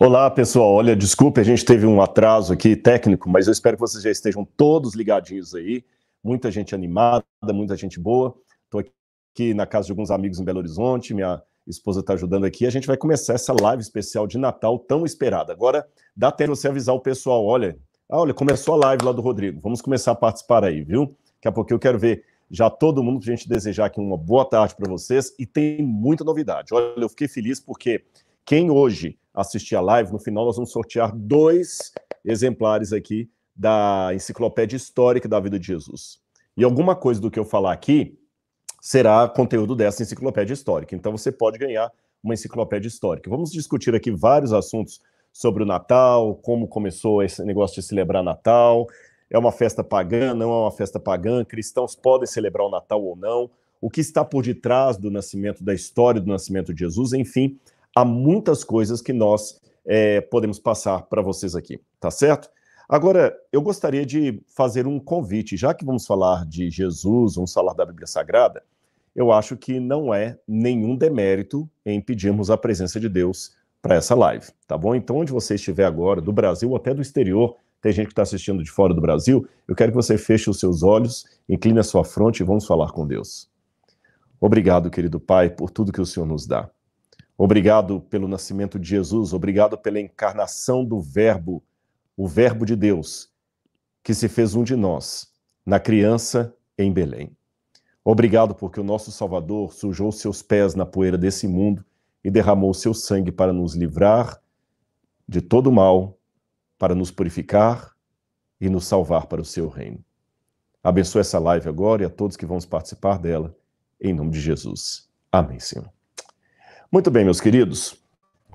Olá, pessoal. Olha, desculpe, a gente teve um atraso aqui técnico, mas eu espero que vocês já estejam todos ligadinhos aí. Muita gente animada, muita gente boa. Estou aqui na casa de alguns amigos em Belo Horizonte, minha esposa está ajudando aqui. A gente vai começar essa live especial de Natal tão esperada. Agora, dá tempo você avisar o pessoal: olha, ah, olha, começou a live lá do Rodrigo. Vamos começar a participar aí, viu? Daqui a pouco eu quero ver já todo mundo para a gente desejar aqui uma boa tarde para vocês. E tem muita novidade. Olha, eu fiquei feliz porque quem hoje assistir a live, no final nós vamos sortear dois exemplares aqui da Enciclopédia Histórica da Vida de Jesus. E alguma coisa do que eu falar aqui será conteúdo dessa enciclopédia histórica. Então você pode ganhar uma enciclopédia histórica. Vamos discutir aqui vários assuntos sobre o Natal, como começou esse negócio de celebrar Natal. É uma festa pagã, não é uma festa pagã, cristãos podem celebrar o Natal ou não, o que está por detrás do nascimento, da história do nascimento de Jesus, enfim, há muitas coisas que nós é, podemos passar para vocês aqui, tá certo? Agora, eu gostaria de fazer um convite, já que vamos falar de Jesus, vamos falar da Bíblia Sagrada, eu acho que não é nenhum demérito em pedirmos a presença de Deus para essa live, tá bom? Então, onde você estiver agora, do Brasil ou até do exterior, tem gente que está assistindo de fora do Brasil, eu quero que você feche os seus olhos, incline a sua fronte e vamos falar com Deus. Obrigado, querido Pai, por tudo que o Senhor nos dá. Obrigado pelo nascimento de Jesus, obrigado pela encarnação do Verbo, o Verbo de Deus, que se fez um de nós, na criança em Belém. Obrigado porque o nosso Salvador sujou seus pés na poeira desse mundo e derramou seu sangue para nos livrar de todo mal, para nos purificar e nos salvar para o seu reino. Abençoe essa live agora e a todos que vamos participar dela, em nome de Jesus. Amém, Senhor. Muito bem, meus queridos.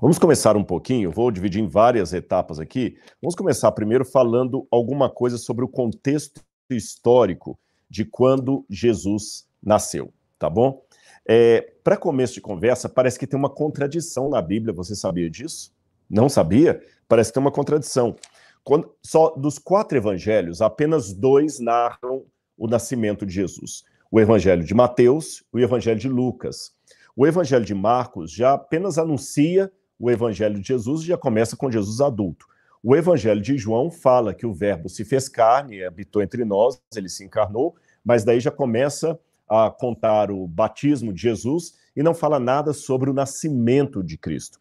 Vamos começar um pouquinho, vou dividir em várias etapas aqui. Vamos começar primeiro falando alguma coisa sobre o contexto histórico de quando Jesus nasceu, tá bom? É, Para começo de conversa, parece que tem uma contradição na Bíblia, você sabia disso? Não sabia? Parece que tem uma contradição. Quando, só dos quatro evangelhos, apenas dois narram o nascimento de Jesus: o evangelho de Mateus e o evangelho de Lucas. O Evangelho de Marcos já apenas anuncia o Evangelho de Jesus e já começa com Jesus adulto. O Evangelho de João fala que o Verbo se fez carne, habitou entre nós, ele se encarnou, mas daí já começa a contar o batismo de Jesus e não fala nada sobre o nascimento de Cristo.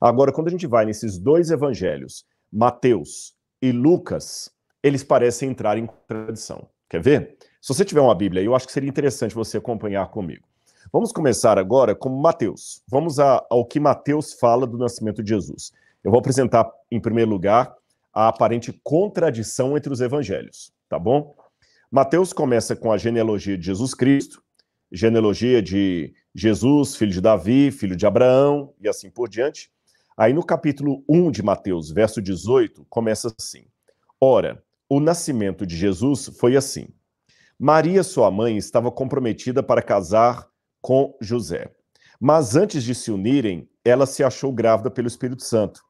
Agora, quando a gente vai nesses dois evangelhos, Mateus e Lucas, eles parecem entrar em contradição. Quer ver? Se você tiver uma Bíblia, eu acho que seria interessante você acompanhar comigo. Vamos começar agora com Mateus. Vamos a, ao que Mateus fala do nascimento de Jesus. Eu vou apresentar, em primeiro lugar, a aparente contradição entre os evangelhos, tá bom? Mateus começa com a genealogia de Jesus Cristo, genealogia de Jesus, filho de Davi, filho de Abraão e assim por diante. Aí no capítulo 1 de Mateus, verso 18, começa assim: Ora, o nascimento de Jesus foi assim. Maria, sua mãe, estava comprometida para casar com José. Mas antes de se unirem, ela se achou grávida pelo Espírito Santo.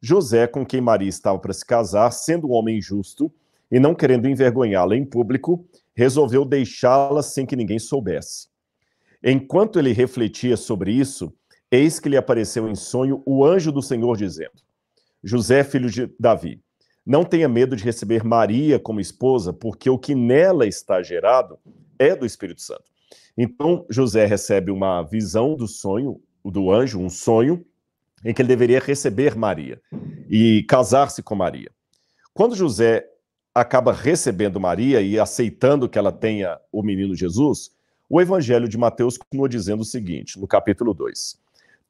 José, com quem Maria estava para se casar, sendo um homem justo e não querendo envergonhá-la em público, resolveu deixá-la sem que ninguém soubesse. Enquanto ele refletia sobre isso, eis que lhe apareceu em sonho o anjo do Senhor dizendo: José, filho de Davi, não tenha medo de receber Maria como esposa, porque o que nela está gerado é do Espírito Santo. Então, José recebe uma visão do sonho, do anjo, um sonho, em que ele deveria receber Maria e casar-se com Maria. Quando José acaba recebendo Maria e aceitando que ela tenha o menino Jesus, o evangelho de Mateus continua dizendo o seguinte, no capítulo 2: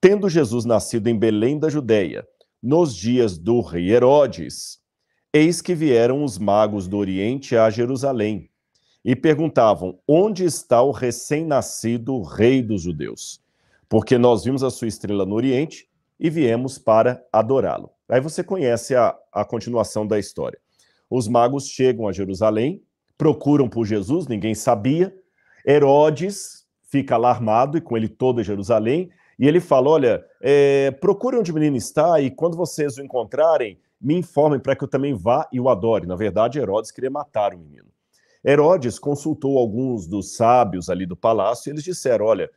Tendo Jesus nascido em Belém da Judéia, nos dias do rei Herodes, eis que vieram os magos do Oriente a Jerusalém e perguntavam: Onde está o recém-nascido rei dos judeus? Porque nós vimos a sua estrela no Oriente e viemos para adorá-lo. Aí você conhece a, a continuação da história. Os magos chegam a Jerusalém, procuram por Jesus, ninguém sabia. Herodes fica alarmado e com ele toda Jerusalém. E ele fala: Olha, é, procure onde o menino está e quando vocês o encontrarem, me informem para que eu também vá e o adore. Na verdade, Herodes queria matar o menino. Herodes consultou alguns dos sábios ali do palácio e eles disseram: olha,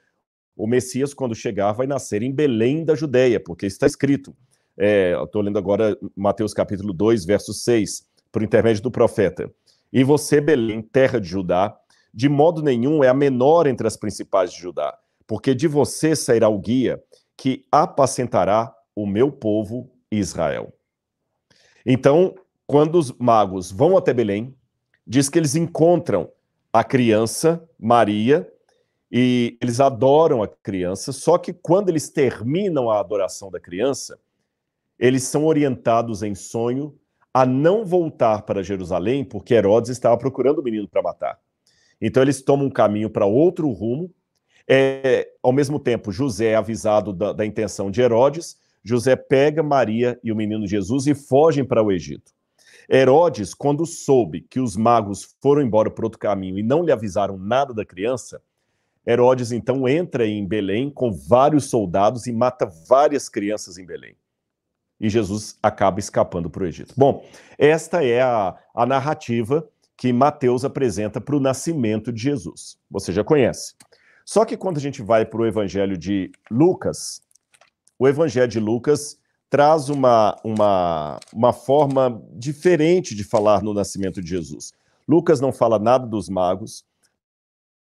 o Messias, quando chegar, vai nascer em Belém da Judéia, porque está escrito: é, estou lendo agora Mateus capítulo 2, verso 6, por intermédio do profeta. E você, Belém, terra de Judá, de modo nenhum é a menor entre as principais de Judá, porque de você sairá o guia que apacentará o meu povo Israel. Então, quando os magos vão até Belém, diz que eles encontram a criança, Maria, e eles adoram a criança, só que quando eles terminam a adoração da criança, eles são orientados em sonho a não voltar para Jerusalém, porque Herodes estava procurando o menino para matar. Então eles tomam um caminho para outro rumo. É, ao mesmo tempo, José é avisado da, da intenção de Herodes. José pega Maria e o menino Jesus e fogem para o Egito. Herodes, quando soube que os magos foram embora para outro caminho e não lhe avisaram nada da criança, Herodes então entra em Belém com vários soldados e mata várias crianças em Belém. E Jesus acaba escapando para o Egito. Bom, esta é a, a narrativa que Mateus apresenta para o nascimento de Jesus. Você já conhece. Só que quando a gente vai para o Evangelho de Lucas, o Evangelho de Lucas traz uma, uma, uma forma diferente de falar no nascimento de Jesus. Lucas não fala nada dos magos,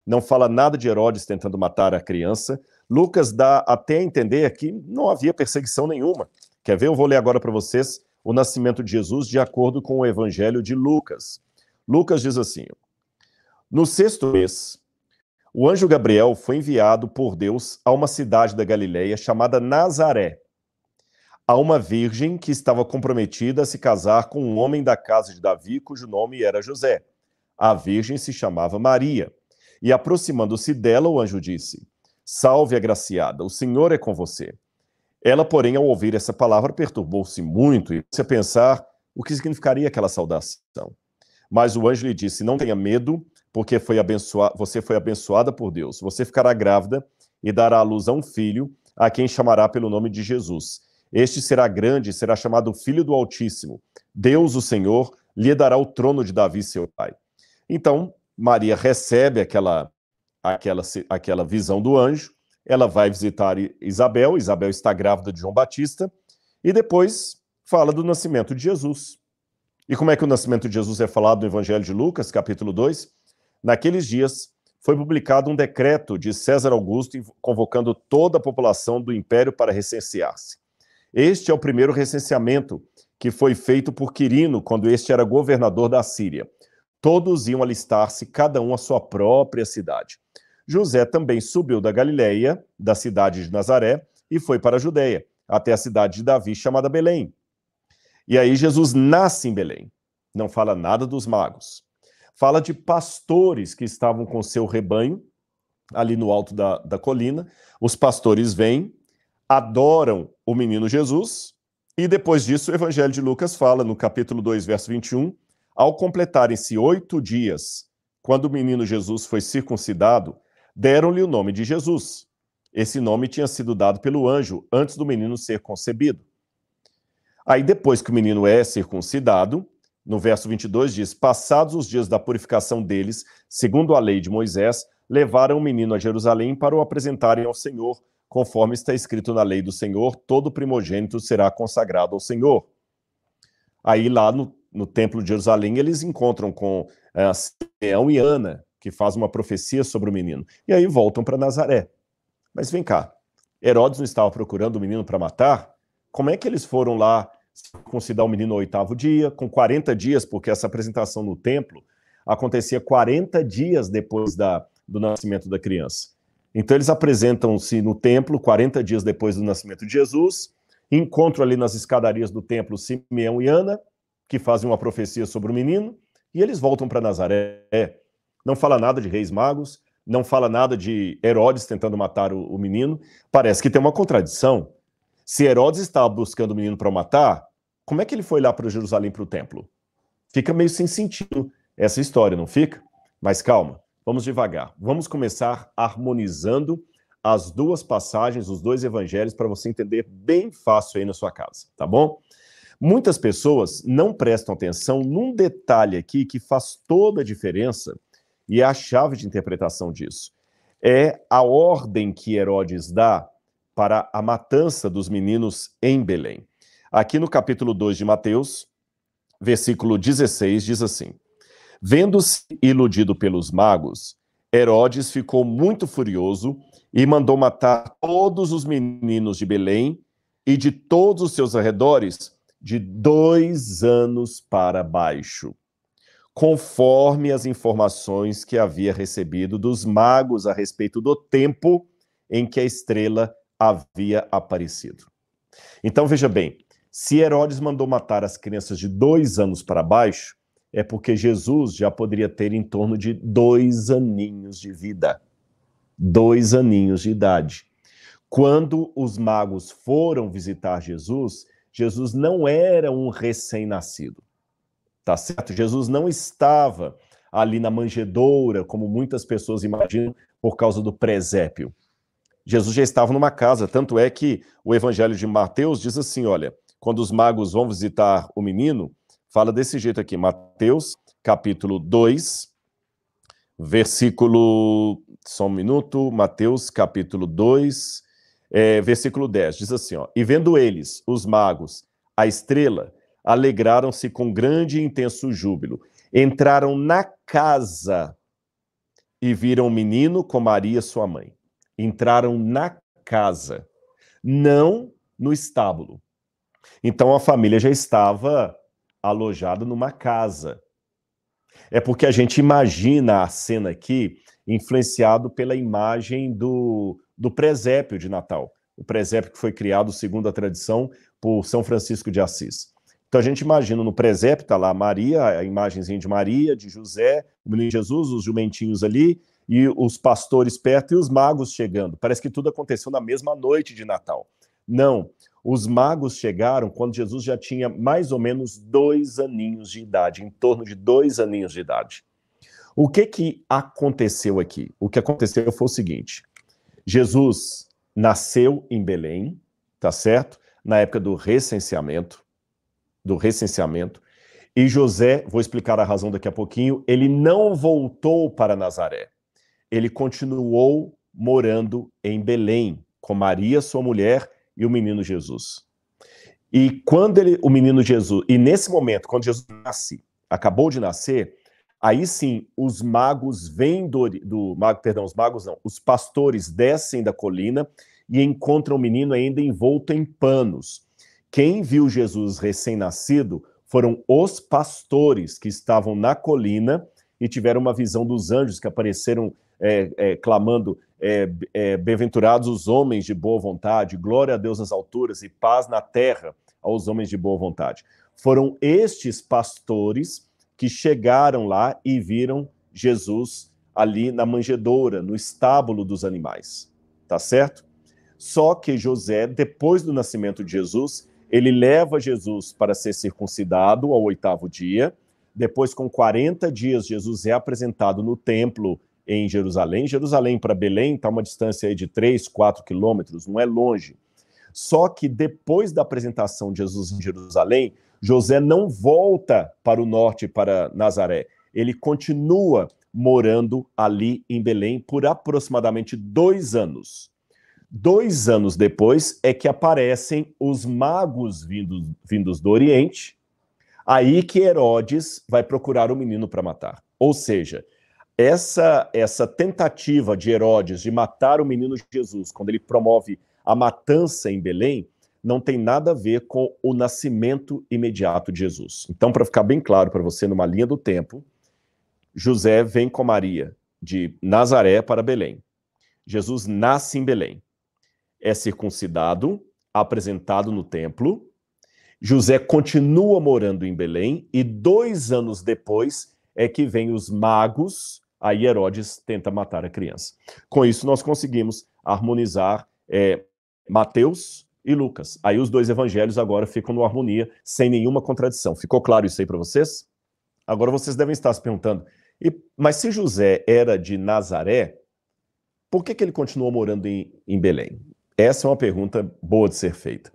não fala nada de Herodes tentando matar a criança. Lucas dá até a entender que não havia perseguição nenhuma. Quer ver? Eu vou ler agora para vocês o nascimento de Jesus de acordo com o Evangelho de Lucas. Lucas diz assim: No sexto mês, o anjo Gabriel foi enviado por Deus a uma cidade da Galileia chamada Nazaré, a uma virgem que estava comprometida a se casar com um homem da casa de Davi, cujo nome era José. A virgem se chamava Maria. E aproximando-se dela, o anjo disse: Salve, agraciada, o Senhor é com você. Ela, porém, ao ouvir essa palavra, perturbou-se muito e se a pensar o que significaria aquela saudação. Mas o anjo lhe disse: Não tenha medo, porque foi você foi abençoada por Deus. Você ficará grávida e dará à luz a um filho, a quem chamará pelo nome de Jesus. Este será grande, será chamado Filho do Altíssimo. Deus, o Senhor, lhe dará o trono de Davi, seu pai. Então, Maria recebe aquela, aquela, aquela visão do anjo, ela vai visitar Isabel, Isabel está grávida de João Batista, e depois fala do nascimento de Jesus. E como é que o nascimento de Jesus é falado no Evangelho de Lucas, capítulo 2? Naqueles dias foi publicado um decreto de César Augusto convocando toda a população do império para recensear-se. Este é o primeiro recenseamento que foi feito por Quirino quando este era governador da Síria. Todos iam alistar-se, cada um à sua própria cidade. José também subiu da Galileia, da cidade de Nazaré, e foi para a Judéia, até a cidade de Davi, chamada Belém, e aí Jesus nasce em Belém. Não fala nada dos magos. Fala de pastores que estavam com seu rebanho ali no alto da, da colina. Os pastores vêm, adoram o menino Jesus, e depois disso o Evangelho de Lucas fala, no capítulo 2, verso 21, ao completarem-se oito dias, quando o menino Jesus foi circuncidado, deram-lhe o nome de Jesus. Esse nome tinha sido dado pelo anjo antes do menino ser concebido. Aí, depois que o menino é circuncidado, no verso 22 diz: Passados os dias da purificação deles, segundo a lei de Moisés, levaram o menino a Jerusalém para o apresentarem ao Senhor, conforme está escrito na lei do Senhor: todo primogênito será consagrado ao Senhor. Aí, lá no, no templo de Jerusalém, eles encontram com uh, Simeão e Ana, que faz uma profecia sobre o menino. E aí voltam para Nazaré. Mas vem cá, Herodes não estava procurando o menino para matar? como é que eles foram lá circuncidar o menino no oitavo dia, com 40 dias, porque essa apresentação no templo acontecia 40 dias depois da, do nascimento da criança. Então eles apresentam-se no templo 40 dias depois do nascimento de Jesus, encontram ali nas escadarias do templo Simeão e Ana, que fazem uma profecia sobre o menino, e eles voltam para Nazaré. Não fala nada de reis magos, não fala nada de Herodes tentando matar o, o menino. Parece que tem uma contradição. Se Herodes estava buscando o menino para matar, como é que ele foi lá para Jerusalém para o templo? Fica meio sem sentido essa história, não fica? Mas calma, vamos devagar. Vamos começar harmonizando as duas passagens, os dois evangelhos, para você entender bem fácil aí na sua casa, tá bom? Muitas pessoas não prestam atenção num detalhe aqui que faz toda a diferença e é a chave de interpretação disso. É a ordem que Herodes dá para a matança dos meninos em Belém. Aqui no capítulo 2 de Mateus, versículo 16, diz assim: Vendo-se iludido pelos magos, Herodes ficou muito furioso e mandou matar todos os meninos de Belém e de todos os seus arredores de dois anos para baixo, conforme as informações que havia recebido dos magos a respeito do tempo em que a estrela havia aparecido. Então veja bem, se Herodes mandou matar as crianças de dois anos para baixo, é porque Jesus já poderia ter em torno de dois aninhos de vida. Dois aninhos de idade. Quando os magos foram visitar Jesus, Jesus não era um recém-nascido. Tá certo? Jesus não estava ali na manjedoura, como muitas pessoas imaginam, por causa do presépio. Jesus já estava numa casa, tanto é que o evangelho de Mateus diz assim, olha, quando os magos vão visitar o menino, fala desse jeito aqui, Mateus, capítulo 2, versículo, só um minuto, Mateus, capítulo 2, é, versículo 10, diz assim, ó, e vendo eles, os magos, a estrela, alegraram-se com grande e intenso júbilo, entraram na casa e viram o menino com Maria, sua mãe. Entraram na casa, não no estábulo. Então a família já estava alojada numa casa. É porque a gente imagina a cena aqui influenciado pela imagem do, do presépio de Natal. O presépio que foi criado, segundo a tradição, por São Francisco de Assis. Então a gente imagina no presépio, está lá Maria, a imagenzinha de Maria, de José, o menino Jesus, os jumentinhos ali, e os pastores perto e os magos chegando. Parece que tudo aconteceu na mesma noite de Natal. Não, os magos chegaram quando Jesus já tinha mais ou menos dois aninhos de idade, em torno de dois aninhos de idade. O que que aconteceu aqui? O que aconteceu foi o seguinte: Jesus nasceu em Belém, tá certo? Na época do recenseamento, do recenseamento, e José, vou explicar a razão daqui a pouquinho, ele não voltou para Nazaré. Ele continuou morando em Belém com Maria, sua mulher, e o menino Jesus. E quando ele, o menino Jesus, e nesse momento, quando Jesus nasce, acabou de nascer, aí sim os magos vêm do, do mago, perdão, os magos não, os pastores descem da colina e encontram o menino ainda envolto em panos. Quem viu Jesus recém-nascido foram os pastores que estavam na colina e tiveram uma visão dos anjos que apareceram é, é, clamando: é, é, Bem-aventurados os homens de boa vontade, glória a Deus nas alturas e paz na terra aos homens de boa vontade. Foram estes pastores que chegaram lá e viram Jesus ali na manjedoura, no estábulo dos animais. Tá certo? Só que José, depois do nascimento de Jesus, ele leva Jesus para ser circuncidado ao oitavo dia. Depois, com 40 dias, Jesus é apresentado no templo em Jerusalém. Jerusalém para Belém está uma distância de 3, 4 quilômetros, não é longe. Só que depois da apresentação de Jesus em Jerusalém, José não volta para o norte, para Nazaré. Ele continua morando ali em Belém por aproximadamente dois anos. Dois anos depois é que aparecem os magos vindos, vindos do Oriente, aí que Herodes vai procurar o menino para matar. Ou seja, essa, essa tentativa de Herodes de matar o menino Jesus, quando ele promove a matança em Belém, não tem nada a ver com o nascimento imediato de Jesus. Então, para ficar bem claro para você, numa linha do tempo, José vem com Maria de Nazaré para Belém. Jesus nasce em Belém, é circuncidado, apresentado no templo. José continua morando em Belém e dois anos depois é que vem os magos aí Herodes tenta matar a criança. Com isso, nós conseguimos harmonizar é, Mateus e Lucas. Aí os dois evangelhos agora ficam numa harmonia, sem nenhuma contradição. Ficou claro isso aí para vocês? Agora vocês devem estar se perguntando, e, mas se José era de Nazaré, por que, que ele continuou morando em, em Belém? Essa é uma pergunta boa de ser feita.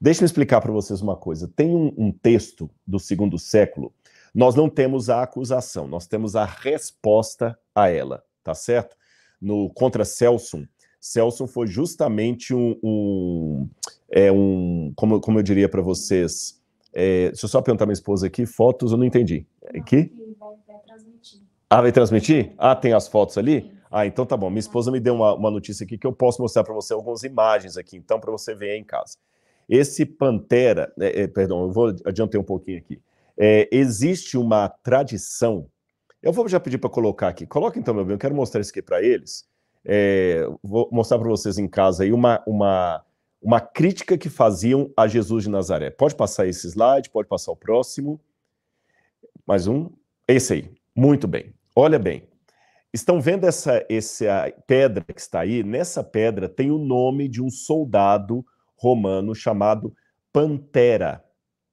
Deixe-me explicar para vocês uma coisa. Tem um, um texto do segundo século nós não temos a acusação, nós temos a resposta a ela, tá certo? No contra Celso, Celso foi justamente um, um é um, como, como eu diria para vocês, é, deixa eu só perguntar minha esposa aqui, fotos eu não entendi. Aqui? Vai, vai transmitir. Ah, vai transmitir? Ah, tem as fotos ali? Ah, então tá bom. Minha esposa me deu uma, uma notícia aqui que eu posso mostrar para você algumas imagens aqui, então, para você ver aí em casa. Esse Pantera, é, é, perdão, eu vou adiantar um pouquinho aqui. É, existe uma tradição. Eu vou já pedir para colocar aqui. Coloca então, meu bem, eu quero mostrar isso aqui para eles. É, vou mostrar para vocês em casa aí uma, uma, uma crítica que faziam a Jesus de Nazaré. Pode passar esse slide, pode passar o próximo. Mais um. Esse aí. Muito bem. Olha bem. Estão vendo essa, essa pedra que está aí? Nessa pedra tem o nome de um soldado romano chamado Pantera.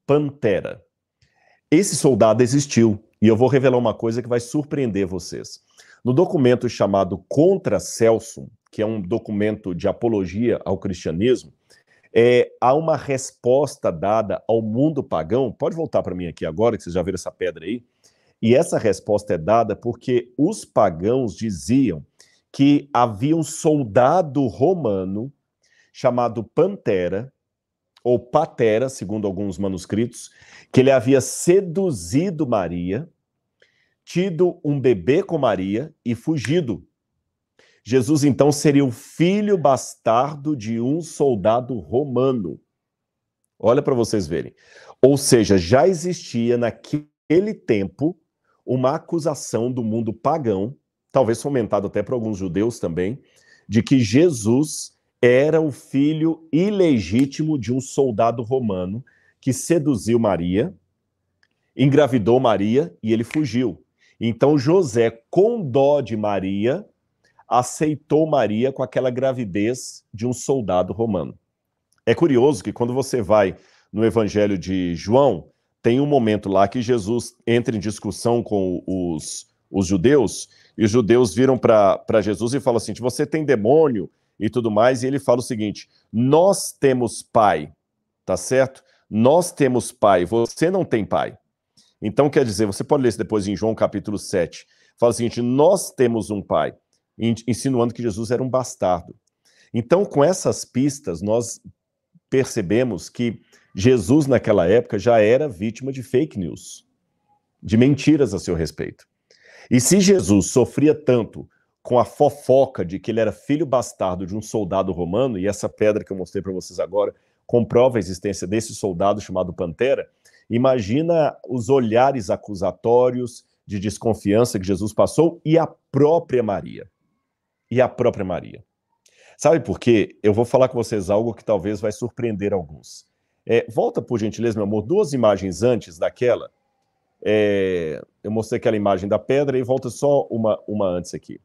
Pantera. Esse soldado existiu, e eu vou revelar uma coisa que vai surpreender vocês. No documento chamado Contra Celso, que é um documento de apologia ao cristianismo, é, há uma resposta dada ao mundo pagão. Pode voltar para mim aqui agora, que vocês já viram essa pedra aí. E essa resposta é dada porque os pagãos diziam que havia um soldado romano chamado Pantera, ou Patera, segundo alguns manuscritos, que ele havia seduzido Maria, tido um bebê com Maria e fugido. Jesus então seria o filho bastardo de um soldado romano. Olha para vocês verem. Ou seja, já existia naquele tempo uma acusação do mundo pagão, talvez fomentado até por alguns judeus também, de que Jesus era o filho ilegítimo de um soldado romano que seduziu Maria, engravidou Maria e ele fugiu. Então José, com dó de Maria, aceitou Maria com aquela gravidez de um soldado romano. É curioso que quando você vai no Evangelho de João, tem um momento lá que Jesus entra em discussão com os, os judeus, e os judeus viram para Jesus e falam assim: você tem demônio, e tudo mais, e ele fala o seguinte: nós temos pai, tá certo? Nós temos pai, você não tem pai. Então, quer dizer, você pode ler isso depois em João capítulo 7. Fala o seguinte: nós temos um pai, insinuando que Jesus era um bastardo. Então, com essas pistas, nós percebemos que Jesus, naquela época, já era vítima de fake news, de mentiras a seu respeito. E se Jesus sofria tanto com a fofoca de que ele era filho bastardo de um soldado romano, e essa pedra que eu mostrei para vocês agora comprova a existência desse soldado chamado Pantera, imagina os olhares acusatórios de desconfiança que Jesus passou e a própria Maria. E a própria Maria. Sabe por quê? Eu vou falar com vocês algo que talvez vai surpreender alguns. É, volta, por gentileza, meu amor, duas imagens antes daquela. É, eu mostrei aquela imagem da pedra e volta só uma, uma antes aqui.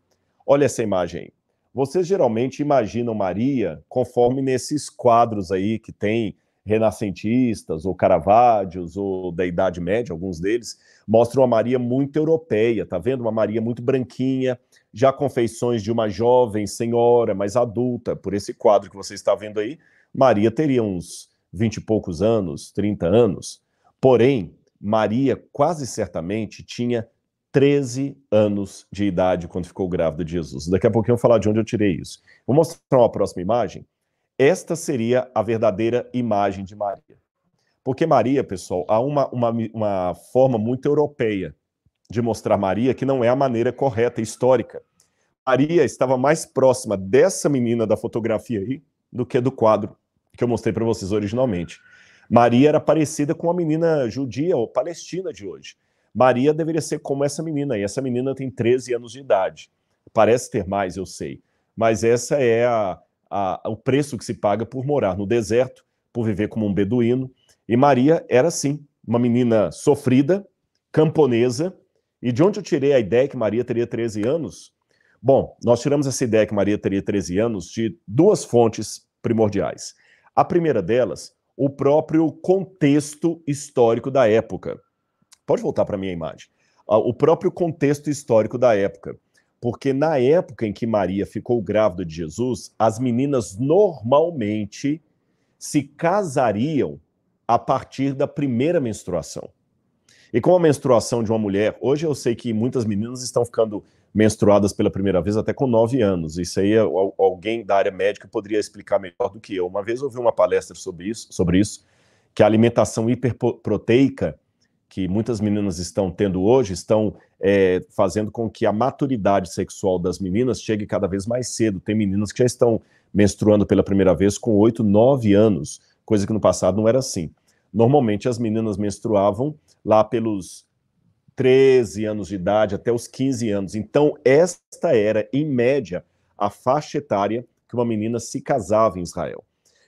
Olha essa imagem. Vocês geralmente imaginam Maria conforme nesses quadros aí que tem renascentistas ou Caravaggio's ou da Idade Média, alguns deles, mostram uma Maria muito europeia, tá vendo? Uma Maria muito branquinha, já com feições de uma jovem senhora, mais adulta. Por esse quadro que você está vendo aí, Maria teria uns 20 e poucos anos, 30 anos. Porém, Maria quase certamente tinha 13 anos de idade quando ficou grávida de Jesus. Daqui a pouquinho eu vou falar de onde eu tirei isso. Vou mostrar uma próxima imagem. Esta seria a verdadeira imagem de Maria. Porque Maria, pessoal, há uma, uma, uma forma muito europeia de mostrar Maria que não é a maneira correta histórica. Maria estava mais próxima dessa menina da fotografia aí do que do quadro que eu mostrei para vocês originalmente. Maria era parecida com a menina judia ou palestina de hoje. Maria deveria ser como essa menina, e essa menina tem 13 anos de idade. Parece ter mais, eu sei, mas essa é a, a, o preço que se paga por morar no deserto, por viver como um beduíno. E Maria era, sim, uma menina sofrida, camponesa. E de onde eu tirei a ideia que Maria teria 13 anos? Bom, nós tiramos essa ideia que Maria teria 13 anos de duas fontes primordiais. A primeira delas, o próprio contexto histórico da época. Pode voltar para a minha imagem. O próprio contexto histórico da época. Porque na época em que Maria ficou grávida de Jesus, as meninas normalmente se casariam a partir da primeira menstruação. E com a menstruação de uma mulher, hoje eu sei que muitas meninas estão ficando menstruadas pela primeira vez até com 9 anos. Isso aí alguém da área médica poderia explicar melhor do que eu. Uma vez eu ouvi uma palestra sobre isso, sobre isso que a alimentação hiperproteica que muitas meninas estão tendo hoje estão é, fazendo com que a maturidade sexual das meninas chegue cada vez mais cedo. Tem meninas que já estão menstruando pela primeira vez com 8, 9 anos, coisa que no passado não era assim. Normalmente as meninas menstruavam lá pelos 13 anos de idade até os 15 anos. Então, esta era, em média, a faixa etária que uma menina se casava em Israel.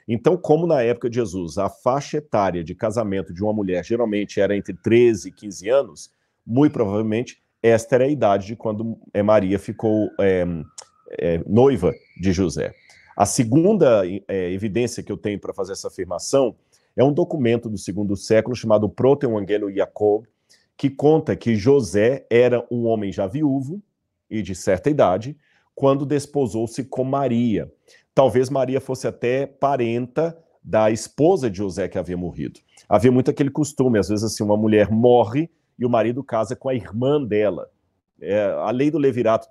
Então, como na época de Jesus, a faixa etária de casamento de uma mulher geralmente era entre 13 e 15 anos, muito provavelmente esta era a idade de quando é, Maria ficou é, é, noiva de José. A segunda é, evidência que eu tenho para fazer essa afirmação é um documento do segundo século chamado Proto-Evangelho Jacob, que conta que José era um homem já viúvo e de certa idade, quando desposou-se com Maria. Talvez Maria fosse até parenta da esposa de José que havia morrido. Havia muito aquele costume, às vezes assim, uma mulher morre e o marido casa com a irmã dela. É, a lei do levirato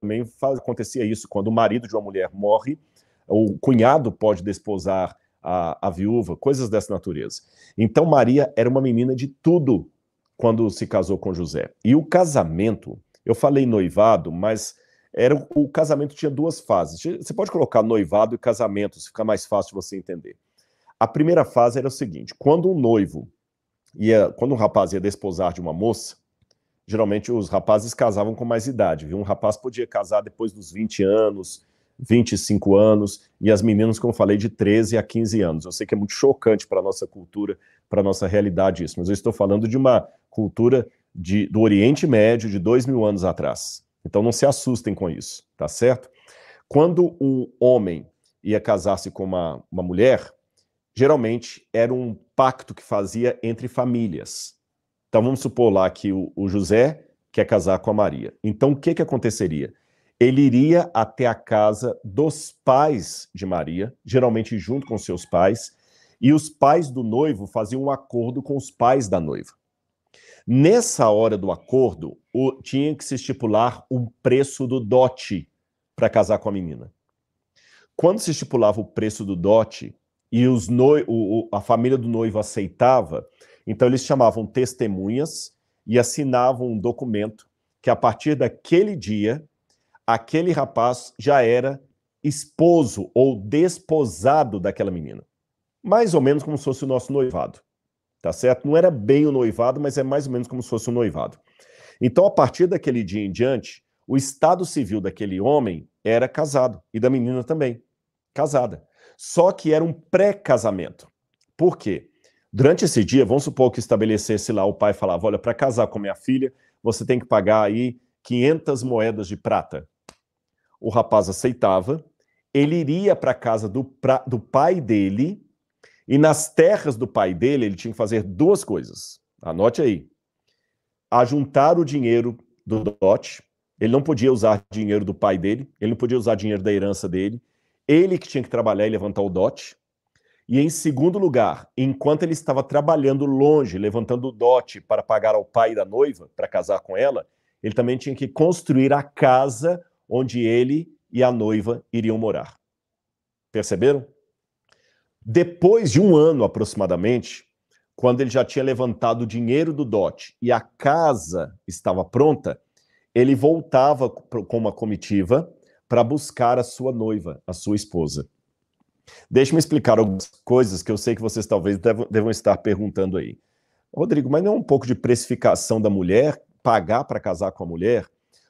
também faz, acontecia isso, quando o marido de uma mulher morre, o cunhado pode desposar a, a viúva, coisas dessa natureza. Então Maria era uma menina de tudo quando se casou com José. E o casamento, eu falei noivado, mas era o casamento tinha duas fases. Você pode colocar noivado e casamento, se ficar mais fácil você entender. A primeira fase era o seguinte: quando um noivo ia, quando um rapaz ia desposar de uma moça, geralmente os rapazes casavam com mais idade, viu? Um rapaz podia casar depois dos 20 anos, 25 anos, e as meninas, como eu falei, de 13 a 15 anos. Eu sei que é muito chocante para a nossa cultura, para a nossa realidade isso, mas eu estou falando de uma cultura de, do Oriente Médio de dois mil anos atrás. Então não se assustem com isso, tá certo? Quando um homem ia casar-se com uma, uma mulher, geralmente era um pacto que fazia entre famílias. Então vamos supor lá que o, o José quer casar com a Maria. Então o que, que aconteceria? Ele iria até a casa dos pais de Maria, geralmente junto com seus pais, e os pais do noivo faziam um acordo com os pais da noiva. Nessa hora do acordo, o, tinha que se estipular um preço do dote para casar com a menina. Quando se estipulava o preço do dote e os o, a família do noivo aceitava, então eles chamavam testemunhas e assinavam um documento que a partir daquele dia, aquele rapaz já era esposo ou desposado daquela menina. Mais ou menos como se fosse o nosso noivado tá certo? Não era bem o noivado, mas é mais ou menos como se fosse o noivado. Então, a partir daquele dia em diante, o estado civil daquele homem era casado e da menina também, casada. Só que era um pré-casamento. Por quê? Durante esse dia, vamos supor que estabelecesse lá, o pai falava: olha, para casar com minha filha, você tem que pagar aí 500 moedas de prata. O rapaz aceitava, ele iria para a casa do, pra, do pai dele, e nas terras do pai dele, ele tinha que fazer duas coisas. Anote aí. Ajuntar o dinheiro do dote. Ele não podia usar dinheiro do pai dele, ele não podia usar dinheiro da herança dele. Ele que tinha que trabalhar e levantar o dote. E em segundo lugar, enquanto ele estava trabalhando longe, levantando o dote para pagar ao pai da noiva, para casar com ela, ele também tinha que construir a casa onde ele e a noiva iriam morar. Perceberam? Depois de um ano aproximadamente, quando ele já tinha levantado o dinheiro do dote e a casa estava pronta, ele voltava com uma comitiva para buscar a sua noiva, a sua esposa. Deixe-me explicar algumas coisas que eu sei que vocês talvez devam, devam estar perguntando aí. Rodrigo, mas não é um pouco de precificação da mulher, pagar para casar com a mulher?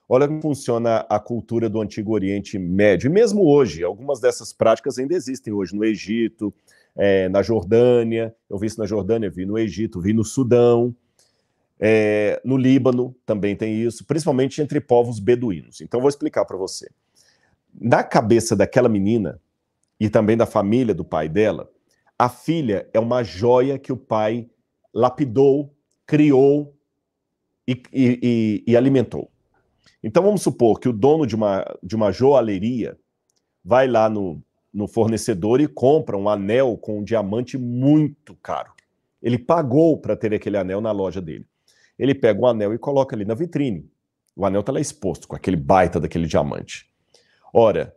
Olha como funciona a cultura do Antigo Oriente Médio. E mesmo hoje, algumas dessas práticas ainda existem hoje no Egito, é, na Jordânia. Eu vi isso na Jordânia, vi no Egito, vi no Sudão. É, no Líbano também tem isso, principalmente entre povos beduínos. Então, vou explicar para você. Na cabeça daquela menina e também da família do pai dela, a filha é uma joia que o pai lapidou, criou e, e, e, alimentou. Então vamos supor que o dono de uma, de uma joalheria vai lá no, no fornecedor e compra um anel com um diamante muito caro. Ele pagou para ter aquele anel na loja dele. Ele pega o anel e coloca ali na vitrine. O anel está lá exposto, com aquele baita daquele diamante. Ora,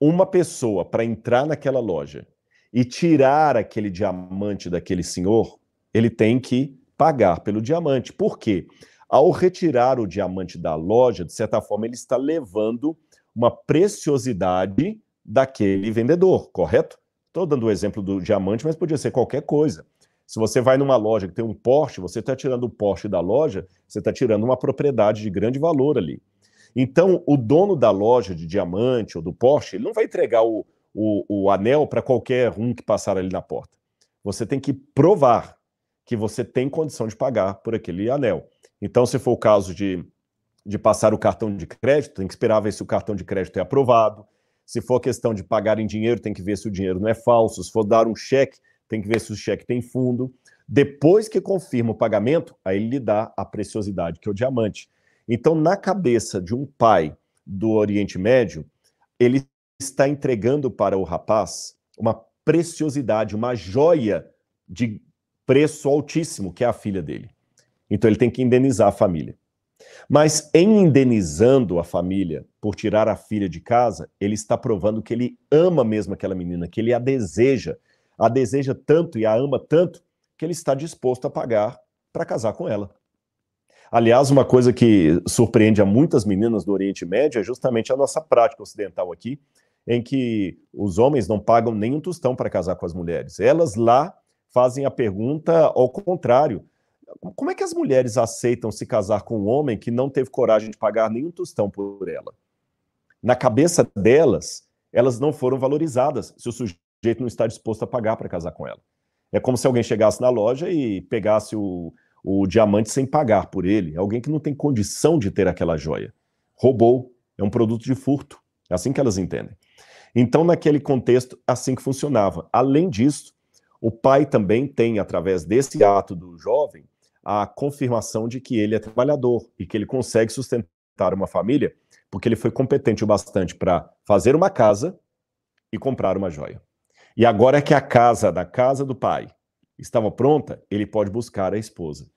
uma pessoa para entrar naquela loja e tirar aquele diamante daquele senhor, ele tem que pagar pelo diamante. Por quê? Ao retirar o diamante da loja, de certa forma, ele está levando uma preciosidade daquele vendedor, correto? Estou dando o exemplo do diamante, mas podia ser qualquer coisa. Se você vai numa loja que tem um Porsche, você está tirando o Porsche da loja, você está tirando uma propriedade de grande valor ali. Então, o dono da loja de diamante ou do Porsche, ele não vai entregar o, o, o anel para qualquer um que passar ali na porta. Você tem que provar que você tem condição de pagar por aquele anel. Então, se for o caso de, de passar o cartão de crédito, tem que esperar ver se o cartão de crédito é aprovado. Se for questão de pagar em dinheiro, tem que ver se o dinheiro não é falso. Se for dar um cheque, tem que ver se o cheque tem fundo. Depois que confirma o pagamento, aí ele lhe dá a preciosidade, que é o diamante. Então, na cabeça de um pai do Oriente Médio, ele está entregando para o rapaz uma preciosidade, uma joia de preço altíssimo, que é a filha dele. Então, ele tem que indenizar a família. Mas em indenizando a família por tirar a filha de casa, ele está provando que ele ama mesmo aquela menina, que ele a deseja, a deseja tanto e a ama tanto que ele está disposto a pagar para casar com ela. Aliás, uma coisa que surpreende a muitas meninas do Oriente Médio é justamente a nossa prática ocidental aqui, em que os homens não pagam nem um tostão para casar com as mulheres. Elas lá fazem a pergunta ao contrário. Como é que as mulheres aceitam se casar com um homem que não teve coragem de pagar nenhum tostão por ela? Na cabeça delas, elas não foram valorizadas se o sujeito não está disposto a pagar para casar com ela. É como se alguém chegasse na loja e pegasse o, o diamante sem pagar por ele. É alguém que não tem condição de ter aquela joia. Roubou, é um produto de furto. É assim que elas entendem. Então, naquele contexto, assim que funcionava. Além disso, o pai também tem, através desse ato do jovem, a confirmação de que ele é trabalhador e que ele consegue sustentar uma família, porque ele foi competente o bastante para fazer uma casa e comprar uma joia. E agora que a casa da casa do pai estava pronta, ele pode buscar a esposa.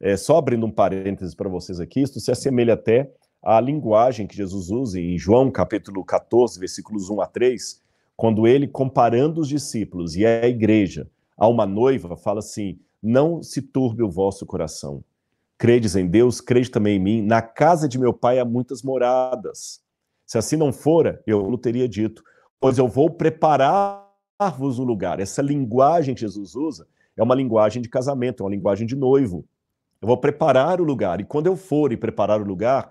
É, só abrindo um parênteses para vocês aqui, isso se assemelha até à linguagem que Jesus usa em João capítulo 14, versículos 1 a 3, quando ele, comparando os discípulos e a igreja a uma noiva, fala assim: Não se turbe o vosso coração. Credes em Deus, crede também em mim. Na casa de meu pai há muitas moradas. Se assim não fora, eu teria dito, pois eu vou preparar-vos um lugar. Essa linguagem que Jesus usa é uma linguagem de casamento, é uma linguagem de noivo. Eu vou preparar o lugar, e quando eu for e preparar o lugar,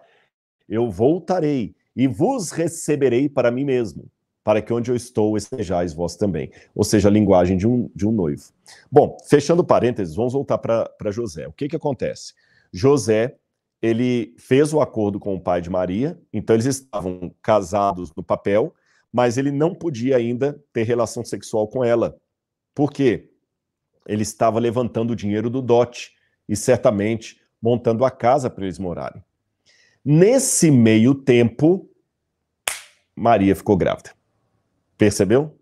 eu voltarei e vos receberei para mim mesmo, para que onde eu estou estejais vós também. Ou seja, a linguagem de um, de um noivo. Bom, fechando parênteses, vamos voltar para José. O que, que acontece? José, ele fez o acordo com o pai de Maria, então eles estavam casados no papel, mas ele não podia ainda ter relação sexual com ela. Por quê? Ele estava levantando o dinheiro do dote e certamente montando a casa para eles morarem. Nesse meio tempo, Maria ficou grávida. Percebeu?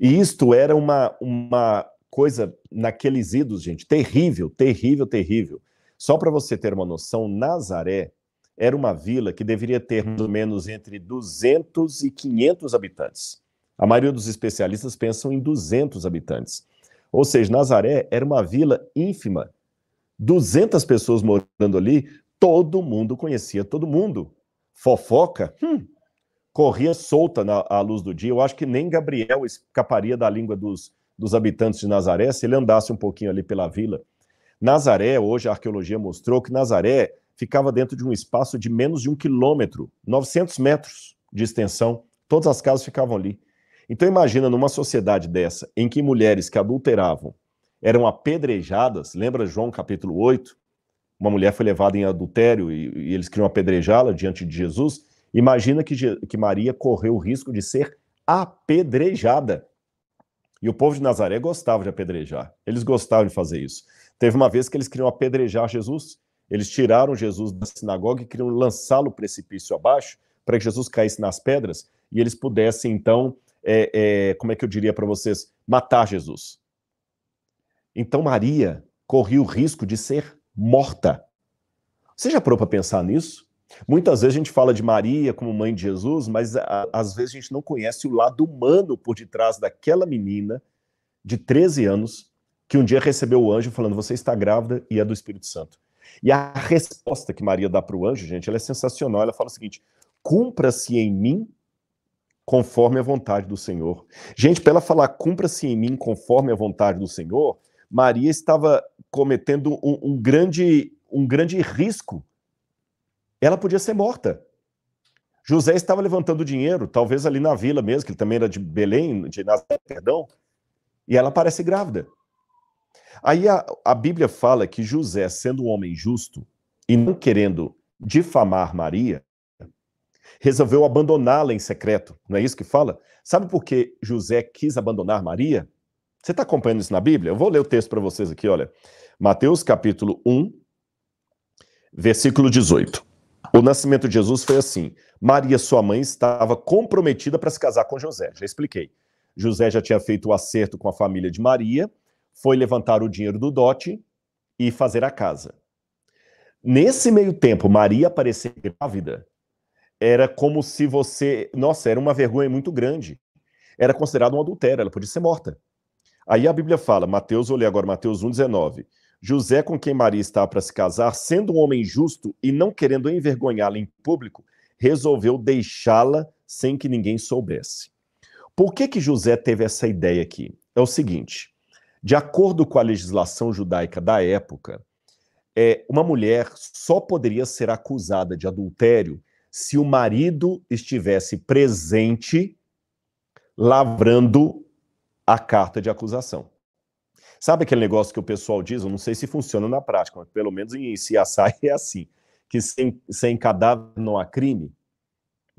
E isto era uma, uma coisa naqueles idos, gente, terrível, terrível, terrível. Só para você ter uma noção, Nazaré era uma vila que deveria ter mais ou menos entre 200 e 500 habitantes. A maioria dos especialistas pensam em 200 habitantes. Ou seja, Nazaré era uma vila ínfima, 200 pessoas morando ali, todo mundo conhecia todo mundo. Fofoca, hum, corria solta na, à luz do dia. Eu acho que nem Gabriel escaparia da língua dos, dos habitantes de Nazaré se ele andasse um pouquinho ali pela vila. Nazaré, hoje a arqueologia mostrou que Nazaré ficava dentro de um espaço de menos de um quilômetro, 900 metros de extensão. Todas as casas ficavam ali. Então imagina numa sociedade dessa, em que mulheres que adulteravam eram apedrejadas, lembra João capítulo 8? Uma mulher foi levada em adultério e, e eles queriam apedrejá-la diante de Jesus. Imagina que, que Maria correu o risco de ser apedrejada. E o povo de Nazaré gostava de apedrejar. Eles gostavam de fazer isso. Teve uma vez que eles queriam apedrejar Jesus. Eles tiraram Jesus da sinagoga e queriam lançá-lo precipício abaixo para que Jesus caísse nas pedras e eles pudessem, então, é, é, como é que eu diria para vocês, matar Jesus. Então Maria corria o risco de ser morta. Você já parou para pensar nisso? Muitas vezes a gente fala de Maria como mãe de Jesus, mas a, às vezes a gente não conhece o lado humano por detrás daquela menina de 13 anos que um dia recebeu o anjo falando: Você está grávida e é do Espírito Santo. E a resposta que Maria dá para o anjo, gente, ela é sensacional. Ela fala o seguinte: Cumpra-se em mim conforme a vontade do Senhor. Gente, para ela falar cumpra-se em mim conforme a vontade do Senhor, Maria estava cometendo um, um grande, um grande risco ela podia ser morta. José estava levantando dinheiro, talvez ali na vila mesmo, que ele também era de Belém, de Nazaré, perdão, e ela parece grávida. Aí a, a Bíblia fala que José, sendo um homem justo e não querendo difamar Maria, resolveu abandoná-la em secreto. Não é isso que fala? Sabe por que José quis abandonar Maria? Você está acompanhando isso na Bíblia? Eu vou ler o texto para vocês aqui, olha. Mateus capítulo 1, versículo 18. O nascimento de Jesus foi assim. Maria, sua mãe, estava comprometida para se casar com José. Já expliquei. José já tinha feito o acerto com a família de Maria, foi levantar o dinheiro do dote e fazer a casa. Nesse meio tempo, Maria aparecer grávida era como se você. Nossa, era uma vergonha muito grande. Era considerado um adultério, ela podia ser morta. Aí a Bíblia fala, Mateus, olhei agora, Mateus 1,19. José, com quem Maria estava para se casar, sendo um homem justo e não querendo envergonhá-la em público, resolveu deixá-la sem que ninguém soubesse. Por que, que José teve essa ideia aqui? É o seguinte: de acordo com a legislação judaica da época, é, uma mulher só poderia ser acusada de adultério se o marido estivesse presente lavrando a carta de acusação. Sabe aquele negócio que o pessoal diz? Eu não sei se funciona na prática, mas pelo menos em CSI é assim: que sem, sem cadáver não há crime.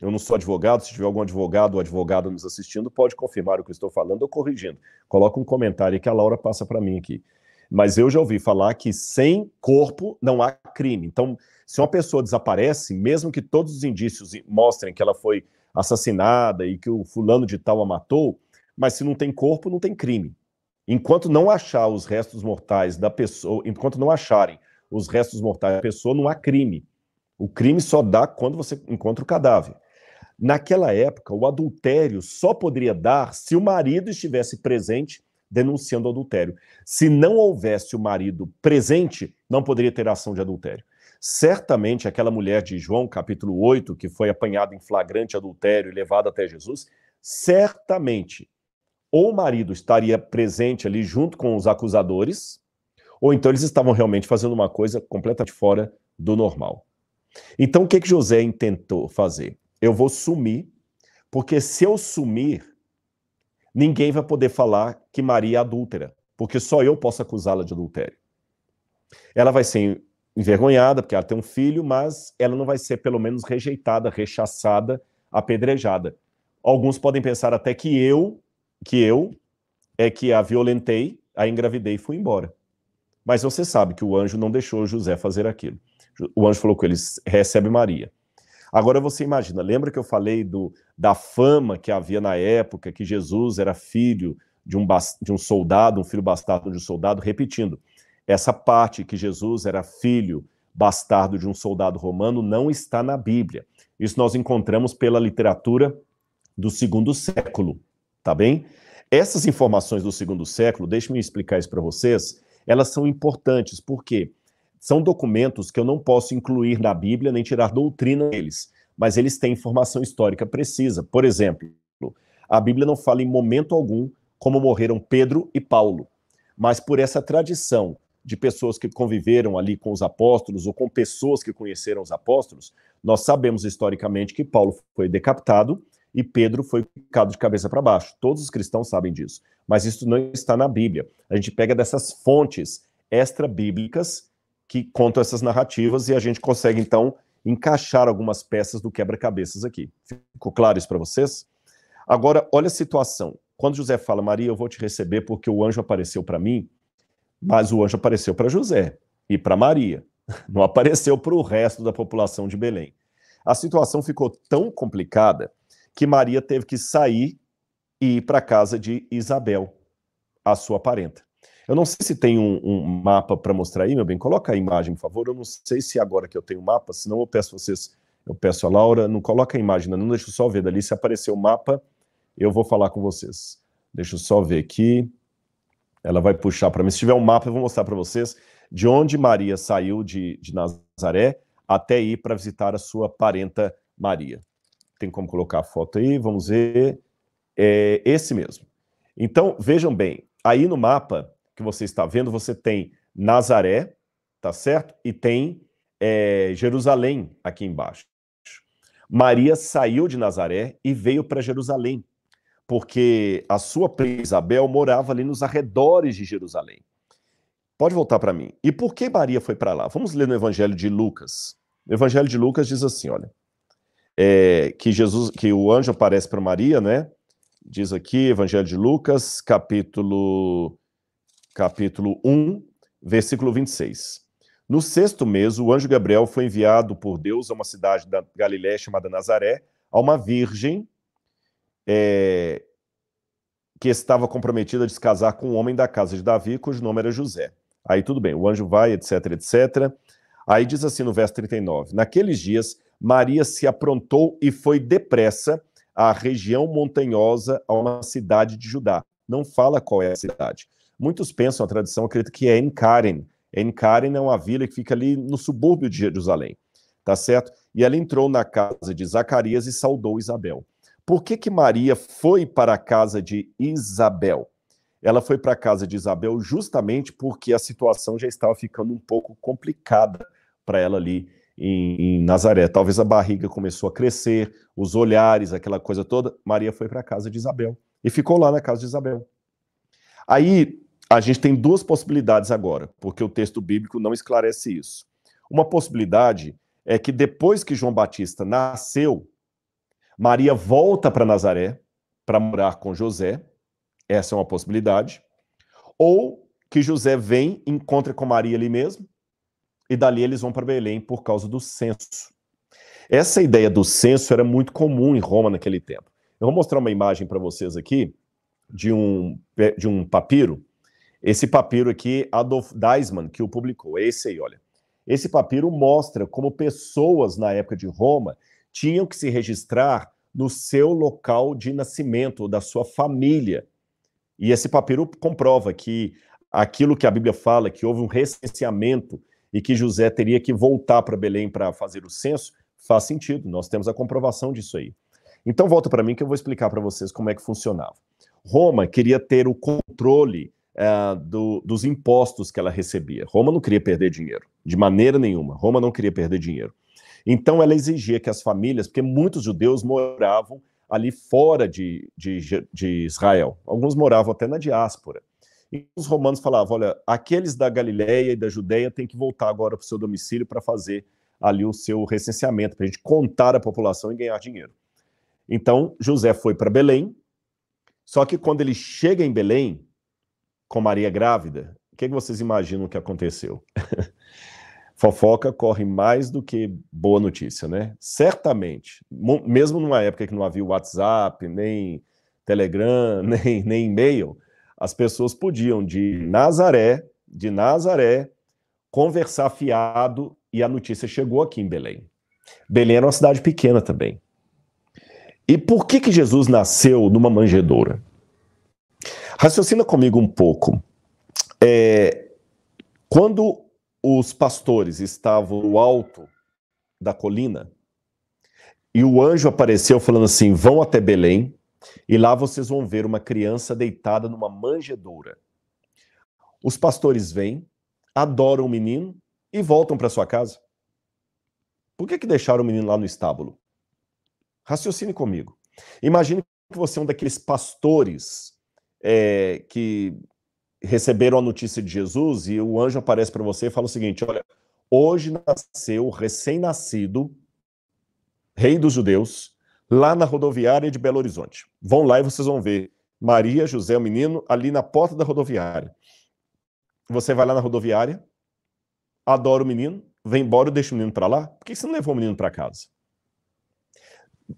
Eu não sou advogado, se tiver algum advogado ou advogada nos assistindo, pode confirmar o que eu estou falando ou corrigindo. Coloca um comentário que a Laura passa para mim aqui. Mas eu já ouvi falar que sem corpo não há crime. Então, se uma pessoa desaparece, mesmo que todos os indícios mostrem que ela foi assassinada e que o fulano de tal a matou, mas se não tem corpo, não tem crime. Enquanto não achar os restos mortais da pessoa, enquanto não acharem os restos mortais da pessoa, não há crime. O crime só dá quando você encontra o cadáver. Naquela época, o adultério só poderia dar se o marido estivesse presente denunciando o adultério. Se não houvesse o marido presente, não poderia ter ação de adultério. Certamente aquela mulher de João, capítulo 8, que foi apanhada em flagrante adultério e levada até Jesus, certamente ou o marido estaria presente ali junto com os acusadores, ou então eles estavam realmente fazendo uma coisa completamente fora do normal. Então o que, que José tentou fazer? Eu vou sumir, porque se eu sumir, ninguém vai poder falar que Maria é adúltera, porque só eu posso acusá-la de adultério. Ela vai ser envergonhada, porque ela tem um filho, mas ela não vai ser, pelo menos, rejeitada, rechaçada, apedrejada. Alguns podem pensar até que eu que eu é que a violentei, a engravidei e fui embora. Mas você sabe que o anjo não deixou José fazer aquilo. O anjo falou com ele: recebe Maria. Agora você imagina, lembra que eu falei do, da fama que havia na época, que Jesus era filho de um, de um soldado, um filho bastardo de um soldado? Repetindo, essa parte que Jesus era filho bastardo de um soldado romano não está na Bíblia. Isso nós encontramos pela literatura do segundo século tá bem? Essas informações do segundo século, deixe-me explicar isso para vocês, elas são importantes, porque são documentos que eu não posso incluir na Bíblia nem tirar doutrina deles, mas eles têm informação histórica precisa. Por exemplo, a Bíblia não fala em momento algum como morreram Pedro e Paulo, mas por essa tradição de pessoas que conviveram ali com os apóstolos ou com pessoas que conheceram os apóstolos, nós sabemos historicamente que Paulo foi decapitado e Pedro foi ficado de cabeça para baixo. Todos os cristãos sabem disso, mas isso não está na Bíblia. A gente pega dessas fontes extra-bíblicas que contam essas narrativas e a gente consegue então encaixar algumas peças do quebra-cabeças aqui. Ficou claro isso para vocês? Agora, olha a situação. Quando José fala, Maria, eu vou te receber porque o anjo apareceu para mim, mas o anjo apareceu para José e para Maria, não apareceu para o resto da população de Belém. A situação ficou tão complicada que Maria teve que sair e ir para a casa de Isabel, a sua parenta. Eu não sei se tem um, um mapa para mostrar aí, meu bem. Coloca a imagem, por favor. Eu não sei se agora que eu tenho mapa, senão eu peço vocês Eu peço a Laura, não coloca a imagem, não deixa eu só ver dali. Se aparecer o mapa, eu vou falar com vocês. Deixa eu só ver aqui. Ela vai puxar para mim. Se tiver um mapa, eu vou mostrar para vocês de onde Maria saiu de, de Nazaré até ir para visitar a sua parenta Maria. Tem como colocar a foto aí? Vamos ver. É esse mesmo. Então, vejam bem, aí no mapa que você está vendo, você tem Nazaré, tá certo? E tem é, Jerusalém aqui embaixo. Maria saiu de Nazaré e veio para Jerusalém, porque a sua prima Isabel morava ali nos arredores de Jerusalém. Pode voltar para mim. E por que Maria foi para lá? Vamos ler no Evangelho de Lucas. O Evangelho de Lucas diz assim, olha, é, que Jesus, que o anjo aparece para Maria, né? Diz aqui, Evangelho de Lucas, capítulo capítulo 1, versículo 26. No sexto mês, o anjo Gabriel foi enviado por Deus a uma cidade da Galiléia chamada Nazaré, a uma virgem é, que estava comprometida a se casar com um homem da casa de Davi, cujo nome era José. Aí tudo bem, o anjo vai, etc, etc. Aí diz assim no verso 39: Naqueles dias, Maria se aprontou e foi depressa à região montanhosa, a uma cidade de Judá. Não fala qual é a cidade. Muitos pensam, a tradição acredita que é Enkaren, Enkaren é uma vila que fica ali no subúrbio de Jerusalém, tá certo? E ela entrou na casa de Zacarias e saudou Isabel. Por que que Maria foi para a casa de Isabel? Ela foi para a casa de Isabel justamente porque a situação já estava ficando um pouco complicada para ela ali em, em, Nazaré. Talvez a barriga começou a crescer, os olhares, aquela coisa toda. Maria foi para a casa de Isabel e ficou lá na casa de Isabel. Aí a gente tem duas possibilidades agora, porque o texto bíblico não esclarece isso. Uma possibilidade é que depois que João Batista nasceu, Maria volta para Nazaré para morar com José. Essa é uma possibilidade. Ou que José vem, encontra com Maria ali mesmo, e dali eles vão para Belém por causa do censo. Essa ideia do censo era muito comum em Roma naquele tempo. Eu vou mostrar uma imagem para vocês aqui de um, de um papiro esse papiro aqui, Adolf Deismann, que o publicou, é esse aí, olha. Esse papiro mostra como pessoas na época de Roma tinham que se registrar no seu local de nascimento, da sua família. E esse papiro comprova que aquilo que a Bíblia fala, que houve um recenseamento e que José teria que voltar para Belém para fazer o censo, faz sentido. Nós temos a comprovação disso aí. Então volta para mim que eu vou explicar para vocês como é que funcionava. Roma queria ter o controle é, do, dos impostos que ela recebia. Roma não queria perder dinheiro, de maneira nenhuma. Roma não queria perder dinheiro. Então ela exigia que as famílias, porque muitos judeus moravam ali fora de, de, de Israel, alguns moravam até na diáspora. E os romanos falavam: olha, aqueles da Galileia e da Judéia têm que voltar agora para o seu domicílio para fazer ali o seu recenseamento, para a gente contar a população e ganhar dinheiro. Então José foi para Belém, só que quando ele chega em Belém, com Maria grávida, o que, que vocês imaginam que aconteceu? Fofoca corre mais do que boa notícia, né? Certamente, mesmo numa época que não havia WhatsApp, nem Telegram, nem, nem e-mail, as pessoas podiam de Nazaré, de Nazaré, conversar fiado e a notícia chegou aqui em Belém. Belém era uma cidade pequena também. E por que que Jesus nasceu numa manjedoura? Raciocina comigo um pouco. É, quando os pastores estavam no alto da colina e o anjo apareceu falando assim: vão até Belém e lá vocês vão ver uma criança deitada numa manjedoura. Os pastores vêm, adoram o menino e voltam para sua casa. Por que, que deixaram o menino lá no estábulo? Raciocine comigo. Imagine que você é um daqueles pastores é, que receberam a notícia de Jesus e o anjo aparece para você e fala o seguinte: olha, hoje nasceu recém-nascido rei dos judeus lá na rodoviária de Belo Horizonte. Vão lá e vocês vão ver Maria, José, o menino, ali na porta da rodoviária. Você vai lá na rodoviária, adora o menino, vem embora e deixa o menino para lá. Por que você não levou o menino para casa?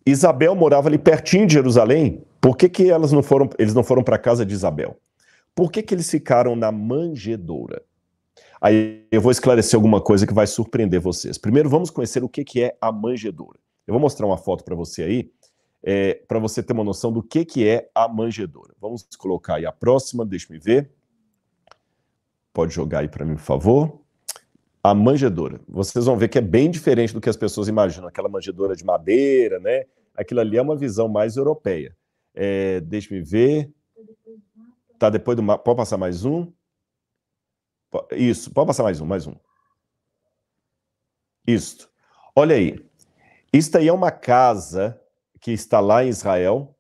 Isabel morava ali pertinho de Jerusalém, por que, que elas não foram, eles não foram para casa de Isabel? Por que, que eles ficaram na manjedoura? Aí eu vou esclarecer alguma coisa que vai surpreender vocês. Primeiro, vamos conhecer o que, que é a manjedoura. Eu vou mostrar uma foto para você aí, é, para você ter uma noção do que, que é a manjedoura. Vamos colocar aí a próxima, deixa me ver. Pode jogar aí para mim, por favor. A manjedoura. Vocês vão ver que é bem diferente do que as pessoas imaginam, aquela manjedoura de madeira, né? Aquilo ali é uma visão mais europeia. É, deixa me ver. Tá depois do. Pode passar mais um? Isso, pode passar mais um, mais um. Isto. Olha aí. Isto aí é uma casa que está lá em Israel,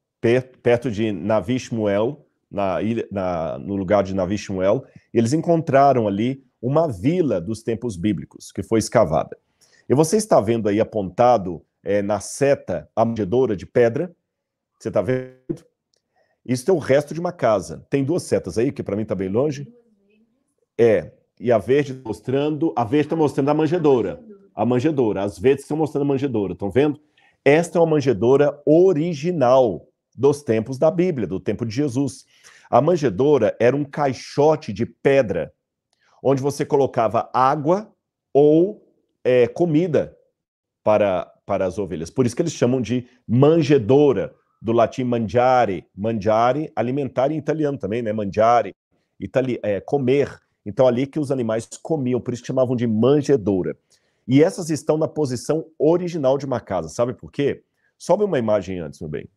perto de Navishmuel, na na, no lugar de Navishmuel, eles encontraram ali uma vila dos tempos bíblicos, que foi escavada. E você está vendo aí apontado é, na seta a manjedoura de pedra, você está vendo? Isso é o resto de uma casa. Tem duas setas aí, que para mim está bem longe. É, e a verde mostrando, a verde está mostrando a manjedoura. A manjedoura. As verdes estão mostrando a manjedoura, estão vendo? Esta é uma manjedoura original dos tempos da Bíblia, do tempo de Jesus. A manjedoura era um caixote de pedra, onde você colocava água ou é, comida para, para as ovelhas. Por isso que eles chamam de manjedoura, do latim mangiare. Mangiare, alimentar em italiano também, né? Mangiare, itali é, comer. Então, ali que os animais comiam, por isso que chamavam de manjedoura. E essas estão na posição original de uma casa. Sabe por quê? Sobe uma imagem antes, meu bem.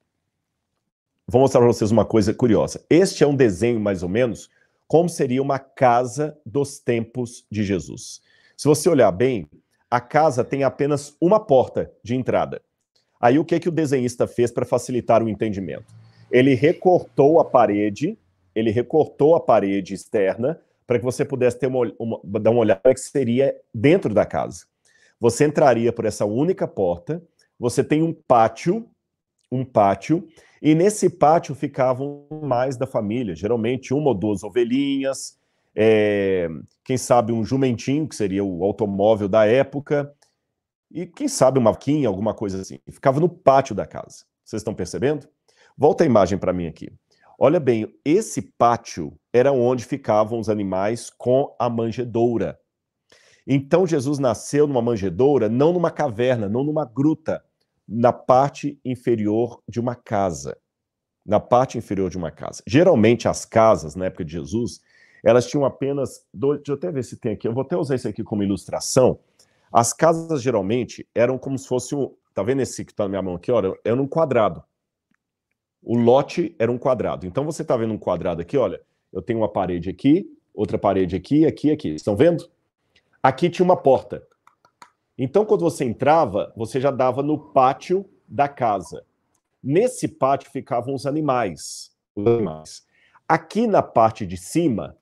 Vou mostrar para vocês uma coisa curiosa. Este é um desenho, mais ou menos, como seria uma casa dos tempos de Jesus. Se você olhar bem, a casa tem apenas uma porta de entrada. Aí o que, que o desenhista fez para facilitar o entendimento? Ele recortou a parede, ele recortou a parede externa para que você pudesse ter uma, uma, dar uma olhada que seria dentro da casa. Você entraria por essa única porta, você tem um pátio, um pátio, e nesse pátio ficavam mais da família, geralmente uma ou duas ovelhinhas, é, quem sabe um jumentinho, que seria o automóvel da época, e quem sabe uma vaquinha, alguma coisa assim. Ficava no pátio da casa. Vocês estão percebendo? Volta a imagem para mim aqui. Olha bem, esse pátio era onde ficavam os animais com a manjedoura. Então Jesus nasceu numa manjedoura, não numa caverna, não numa gruta, na parte inferior de uma casa. Na parte inferior de uma casa. Geralmente as casas, na época de Jesus, elas tinham apenas. Dois, deixa eu até ver se tem aqui. Eu vou até usar isso aqui como ilustração. As casas geralmente eram como se fosse um. Tá vendo esse que está na minha mão aqui? Olha, era um quadrado. O lote era um quadrado. Então você está vendo um quadrado aqui, olha. Eu tenho uma parede aqui, outra parede aqui, aqui, aqui. Estão vendo? Aqui tinha uma porta. Então, quando você entrava, você já dava no pátio da casa. Nesse pátio ficavam os animais. Os animais. Aqui na parte de cima,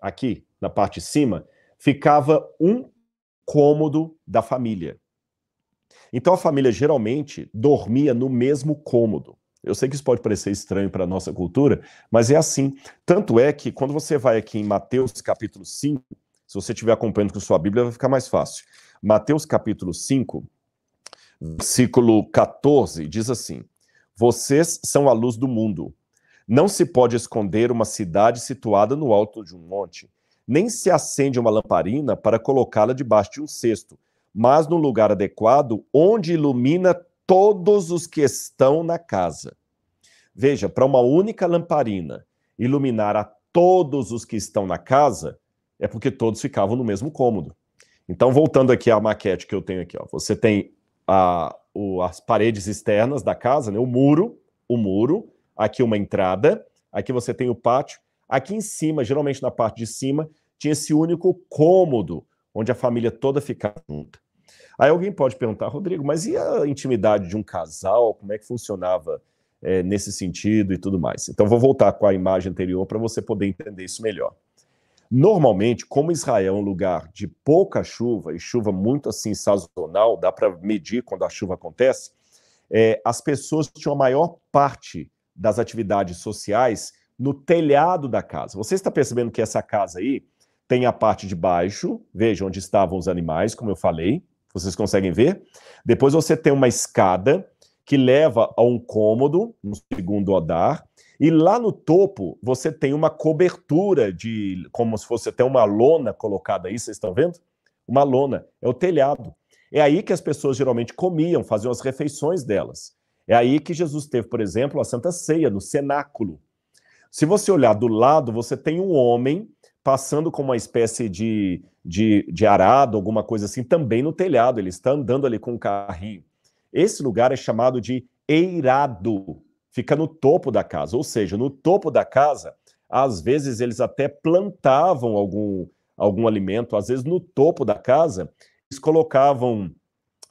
aqui na parte de cima, ficava um cômodo da família. Então a família geralmente dormia no mesmo cômodo. Eu sei que isso pode parecer estranho para a nossa cultura, mas é assim. Tanto é que quando você vai aqui em Mateus capítulo 5, se você estiver acompanhando com sua Bíblia, vai ficar mais fácil. Mateus capítulo 5, versículo 14, diz assim: Vocês são a luz do mundo. Não se pode esconder uma cidade situada no alto de um monte, nem se acende uma lamparina para colocá-la debaixo de um cesto, mas no lugar adequado, onde ilumina todos os que estão na casa. Veja, para uma única lamparina iluminar a todos os que estão na casa, é porque todos ficavam no mesmo cômodo. Então, voltando aqui à maquete que eu tenho aqui, ó, você tem a, o, as paredes externas da casa, né, o muro, o muro, aqui uma entrada, aqui você tem o pátio, aqui em cima, geralmente na parte de cima, tinha esse único cômodo onde a família toda ficava junta. Aí alguém pode perguntar, Rodrigo, mas e a intimidade de um casal? Como é que funcionava é, nesse sentido e tudo mais? Então, vou voltar com a imagem anterior para você poder entender isso melhor. Normalmente, como Israel é um lugar de pouca chuva e chuva muito assim sazonal, dá para medir quando a chuva acontece, é, as pessoas tinham a maior parte das atividades sociais no telhado da casa. Você está percebendo que essa casa aí tem a parte de baixo, veja onde estavam os animais, como eu falei, vocês conseguem ver? Depois você tem uma escada que leva a um cômodo, no segundo andar, E lá no topo você tem uma cobertura de, como se fosse até uma lona colocada aí, vocês estão vendo? Uma lona, é o telhado. É aí que as pessoas geralmente comiam, faziam as refeições delas. É aí que Jesus teve, por exemplo, a Santa Ceia, no cenáculo. Se você olhar do lado, você tem um homem passando com uma espécie de, de, de arado, alguma coisa assim, também no telhado. Ele está andando ali com um carrinho. Esse lugar é chamado de eirado, fica no topo da casa. Ou seja, no topo da casa, às vezes eles até plantavam algum, algum alimento, às vezes no topo da casa, eles colocavam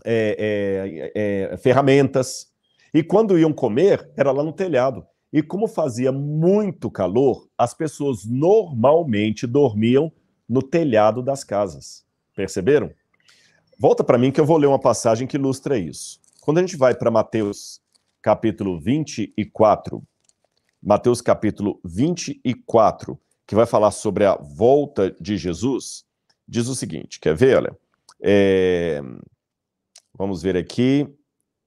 é, é, é, ferramentas. E quando iam comer, era lá no telhado. E como fazia muito calor, as pessoas normalmente dormiam no telhado das casas. Perceberam? Volta para mim que eu vou ler uma passagem que ilustra isso. Quando a gente vai para Mateus capítulo 24, Mateus capítulo 24, que vai falar sobre a volta de Jesus, diz o seguinte: quer ver? Olha, é... vamos ver aqui.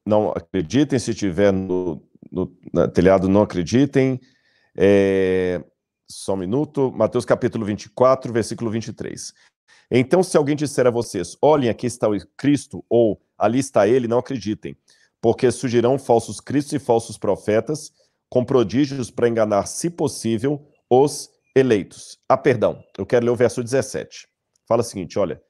Não acreditem se estiver no, no, no telhado, não acreditem. É... Só um minuto. Mateus capítulo 24, versículo 23. Então, se alguém disser a vocês, olhem, aqui está o Cristo, ou ali está ele, não acreditem, porque surgirão falsos cristos e falsos profetas, com prodígios para enganar, se possível, os eleitos. Ah, perdão, eu quero ler o verso 17. Fala o seguinte: olha,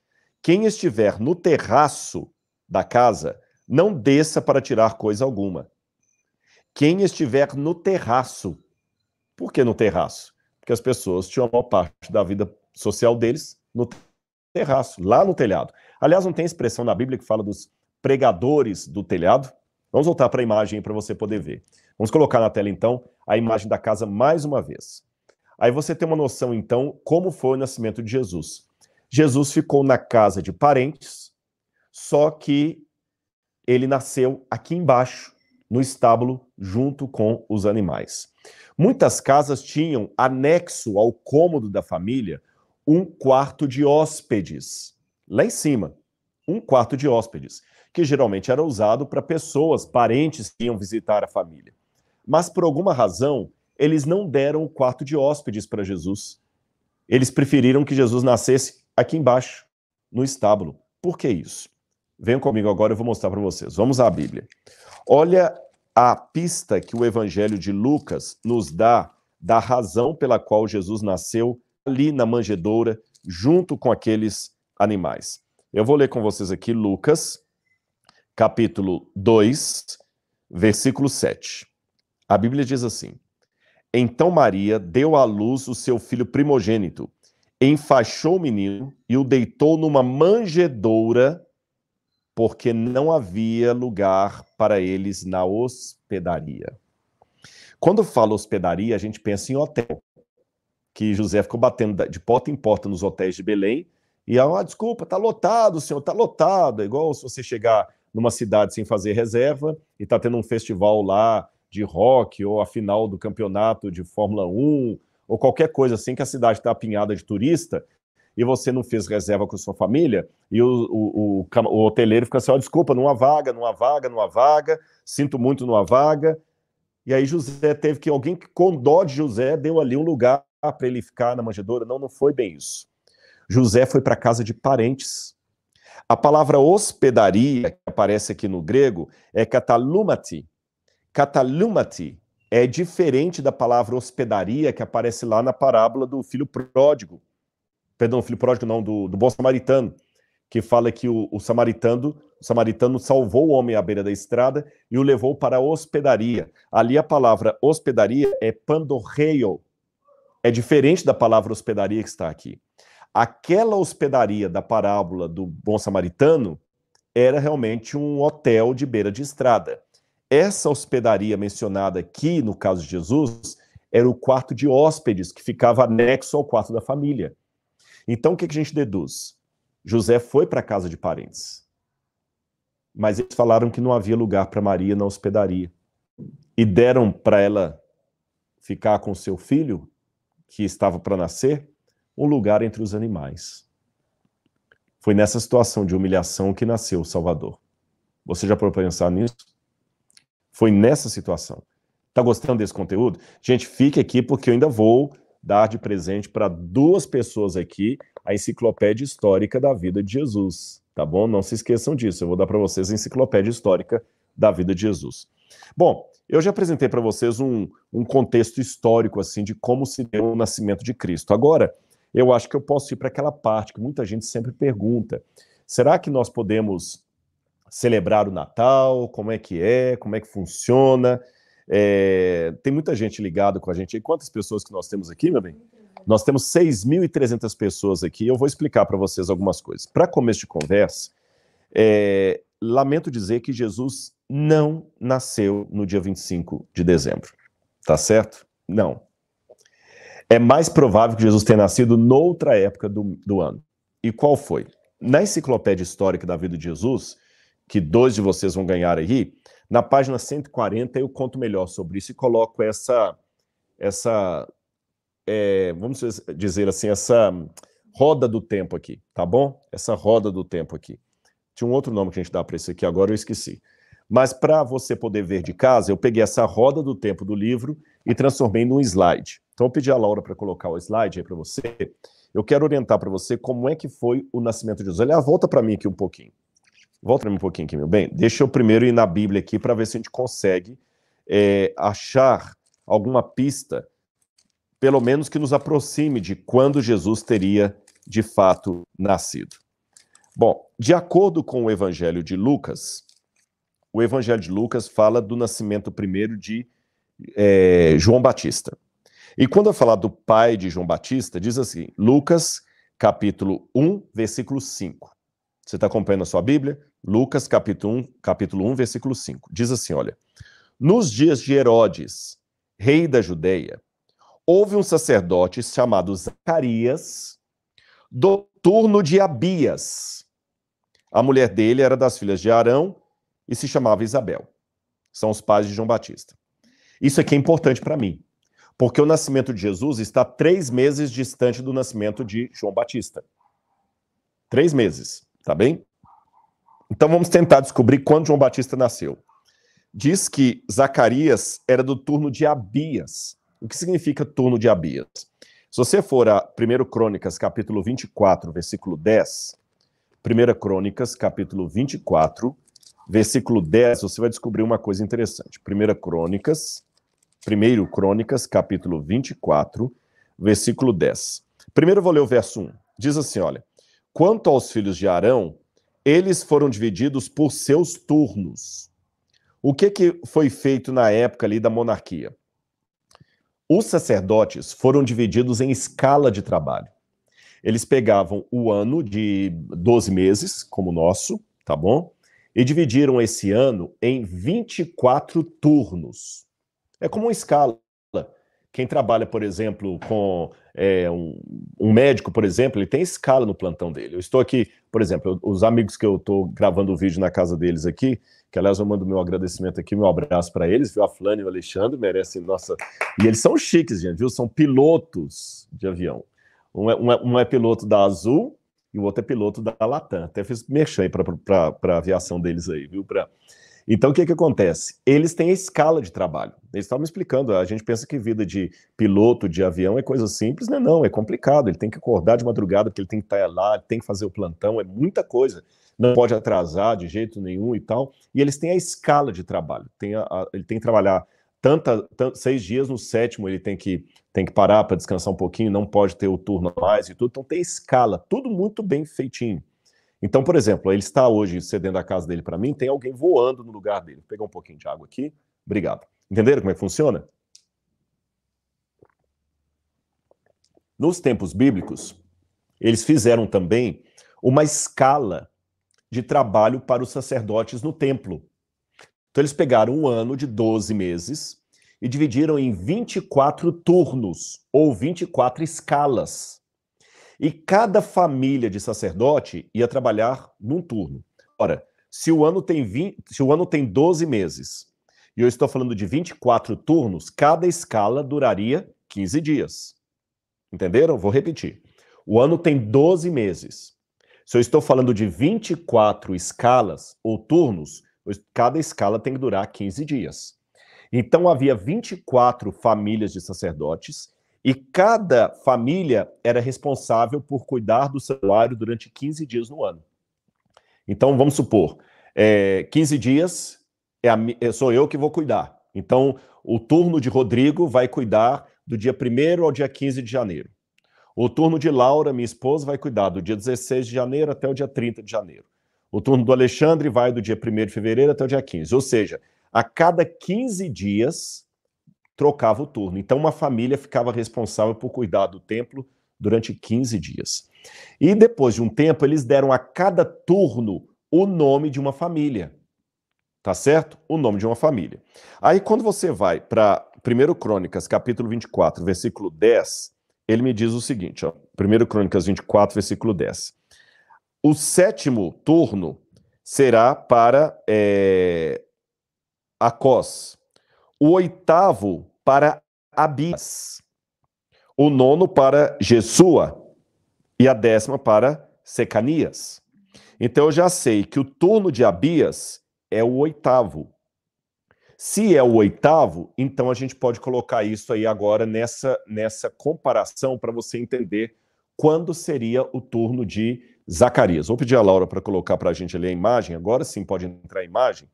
quem estiver no terraço da casa, não desça para tirar coisa alguma. Quem estiver no terraço, por que no terraço? Porque as pessoas tinham a maior parte da vida social deles no terraço, lá no telhado. Aliás, não tem expressão na Bíblia que fala dos pregadores do telhado? Vamos voltar para a imagem para você poder ver. Vamos colocar na tela, então, a imagem da casa mais uma vez. Aí você tem uma noção, então, como foi o nascimento de Jesus. Jesus ficou na casa de parentes, só que ele nasceu aqui embaixo, no estábulo, junto com os animais. Muitas casas tinham, anexo ao cômodo da família, um quarto de hóspedes. Lá em cima, um quarto de hóspedes, que geralmente era usado para pessoas, parentes que iam visitar a família. Mas por alguma razão, eles não deram o quarto de hóspedes para Jesus. Eles preferiram que Jesus nascesse aqui embaixo, no estábulo. Por que isso? Venham comigo agora, eu vou mostrar para vocês. Vamos à Bíblia. Olha a pista que o Evangelho de Lucas nos dá da razão pela qual Jesus nasceu ali na manjedoura, junto com aqueles animais. Eu vou ler com vocês aqui Lucas, capítulo 2, versículo 7. A Bíblia diz assim: Então Maria deu à luz o seu filho primogênito, enfaixou o menino e o deitou numa manjedoura, porque não havia lugar para eles na hospedaria. Quando fala hospedaria, a gente pensa em hotel que José ficou batendo de porta em porta nos hotéis de Belém. E, ah, desculpa, tá lotado, senhor, tá lotado. É igual se você chegar numa cidade sem fazer reserva e tá tendo um festival lá de rock ou a final do campeonato de Fórmula 1 ou qualquer coisa assim que a cidade está apinhada de turista e você não fez reserva com sua família e o, o, o, o hoteleiro fica assim, ó, oh, desculpa, numa vaga, numa vaga, numa vaga, sinto muito numa vaga. E aí José teve que, alguém que com dó de José deu ali um lugar para ele ficar na manjedoura. Não, não foi bem isso. José foi para casa de parentes. A palavra hospedaria, que aparece aqui no grego, é katalumati. Katalumati é diferente da palavra hospedaria que aparece lá na parábola do filho pródigo. Perdão, filho pródigo não, do, do bom samaritano, que fala que o, o, samaritano, o samaritano salvou o homem à beira da estrada e o levou para a hospedaria. Ali a palavra hospedaria é pandorreio, é diferente da palavra hospedaria que está aqui. Aquela hospedaria da parábola do bom samaritano era realmente um hotel de beira de estrada. Essa hospedaria mencionada aqui, no caso de Jesus, era o quarto de hóspedes que ficava anexo ao quarto da família. Então, o que a gente deduz? José foi para a casa de parentes. Mas eles falaram que não havia lugar para Maria na hospedaria. E deram para ela ficar com seu filho que estava para nascer, um lugar entre os animais. Foi nessa situação de humilhação que nasceu o Salvador. Você já parou pensar nisso? Foi nessa situação. Tá gostando desse conteúdo? Gente, fique aqui porque eu ainda vou dar de presente para duas pessoas aqui a enciclopédia histórica da vida de Jesus, tá bom? Não se esqueçam disso. Eu vou dar para vocês a enciclopédia histórica da vida de Jesus. Bom, eu já apresentei para vocês um, um contexto histórico assim de como se deu o nascimento de Cristo. Agora, eu acho que eu posso ir para aquela parte que muita gente sempre pergunta: será que nós podemos celebrar o Natal? Como é que é? Como é que funciona? É, tem muita gente ligada com a gente. E quantas pessoas que nós temos aqui, meu bem? Nós temos 6.300 pessoas aqui. Eu vou explicar para vocês algumas coisas. Para começo de conversa, é, lamento dizer que Jesus não nasceu no dia 25 de dezembro. Tá certo? Não. É mais provável que Jesus tenha nascido noutra época do, do ano. E qual foi? Na enciclopédia histórica da vida de Jesus, que dois de vocês vão ganhar aí, na página 140 eu conto melhor sobre isso e coloco essa, essa é, vamos dizer assim, essa roda do tempo aqui, tá bom? Essa roda do tempo aqui. Tinha um outro nome que a gente dá para isso aqui, agora eu esqueci. Mas para você poder ver de casa, eu peguei essa roda do tempo do livro e transformei num slide. Então eu pedi a Laura para colocar o slide aí para você. Eu quero orientar para você como é que foi o nascimento de Jesus. Aliás, volta para mim aqui um pouquinho. Volta um pouquinho aqui, meu bem. Deixa eu primeiro ir na Bíblia aqui para ver se a gente consegue é, achar alguma pista, pelo menos que nos aproxime de quando Jesus teria de fato nascido. Bom, de acordo com o Evangelho de Lucas, o Evangelho de Lucas fala do nascimento primeiro de é, João Batista. E quando eu falar do pai de João Batista, diz assim, Lucas capítulo 1, versículo 5. Você está acompanhando a sua Bíblia? Lucas, capítulo 1, capítulo 1, versículo 5. Diz assim, olha. Nos dias de Herodes, rei da Judeia, houve um sacerdote chamado Zacarias, do turno de Abias. A mulher dele era das filhas de Arão e se chamava Isabel. São os pais de João Batista. Isso aqui é importante para mim, porque o nascimento de Jesus está três meses distante do nascimento de João Batista. Três meses. Tá bem? Então vamos tentar descobrir quando João Batista nasceu. Diz que Zacarias era do turno de Abias. O que significa turno de Abias? Se você for a 1 Crônicas, capítulo 24, versículo 10, 1 Crônicas, capítulo 24, versículo 10, você vai descobrir uma coisa interessante. 1 Crônicas, 1 Crônicas, capítulo 24, versículo 10. Primeiro vou ler o verso 1. Diz assim, olha: Quanto aos filhos de Arão, eles foram divididos por seus turnos. O que, que foi feito na época ali da monarquia? Os sacerdotes foram divididos em escala de trabalho. Eles pegavam o ano de 12 meses, como o nosso, tá bom? E dividiram esse ano em 24 turnos. É como uma escala. Quem trabalha, por exemplo, com é, um, um, médico, por exemplo, ele tem escala no plantão dele. Eu estou aqui, por exemplo, os amigos que eu estou gravando o vídeo na casa deles aqui, que aliás eu mando meu agradecimento aqui, meu abraço para eles, viu? A Flane e o Alexandre merecem nossa. E eles são chiques, gente, viu? São pilotos de avião. Um é, um é, um é piloto da Azul e o outro é piloto da Latam. Até fiz merchan para a aviação deles aí, viu? Pra... Então, o que, que acontece? Eles têm a escala de trabalho. Eles estavam me explicando, a gente pensa que vida de piloto de avião é coisa simples, não é não, é complicado. Ele tem que acordar de madrugada, porque ele tem que estar lá, tem que fazer o plantão, é muita coisa. Não pode atrasar de jeito nenhum e tal. E eles têm a escala de trabalho. Tem a, a, ele tem que trabalhar tanta, seis dias, no sétimo ele tem que, tem que parar para descansar um pouquinho, não pode ter o turno mais e tudo. Então tem escala, tudo muito bem feitinho. Então, por exemplo, ele está hoje cedendo a casa dele para mim, tem alguém voando no lugar dele. Vou pegar um pouquinho de água aqui. Obrigado. Entenderam como é que funciona? Nos tempos bíblicos, eles fizeram também uma escala de trabalho para os sacerdotes no templo. Então, eles pegaram um ano de 12 meses e dividiram em 24 turnos, ou 24 escalas. E cada família de sacerdote ia trabalhar num turno. Ora, se o ano tem 20, se o ano tem 12 meses, e eu estou falando de 24 turnos, cada escala duraria 15 dias. Entenderam? Vou repetir. O ano tem 12 meses. Se eu estou falando de 24 escalas ou turnos, cada escala tem que durar 15 dias. Então havia 24 famílias de sacerdotes e cada família era responsável por cuidar do santuário durante 15 dias no ano. Então vamos supor, é, 15 dias é a, sou eu que vou cuidar. Então o turno de Rodrigo vai cuidar do dia 1 ao dia 15 de janeiro. O turno de Laura, minha esposa, vai cuidar do dia 16 de janeiro até o dia 30 de janeiro. O turno do Alexandre vai do dia 1 de fevereiro até o dia 15. Ou seja, a cada 15 dias trocava o turno. Então, uma família ficava responsável por cuidar do templo durante 15 dias. E depois de um tempo, eles deram a cada turno o nome de uma família. Tá certo? O nome de uma família. Aí, quando você vai para 1 Crônicas, capítulo 24, versículo 10, ele me diz o seguinte, ó, 1 Crônicas 24, versículo 10. O sétimo turno será para é, Acós, o oitavo para Abias, o nono para Jesua e a décima para Secanias. Então eu já sei que o turno de Abias é o oitavo. Se é o oitavo, então a gente pode colocar isso aí agora nessa, nessa comparação para você entender quando seria o turno de Zacarias. Vou pedir a Laura para colocar para a gente ali a imagem, agora sim pode entrar a imagem.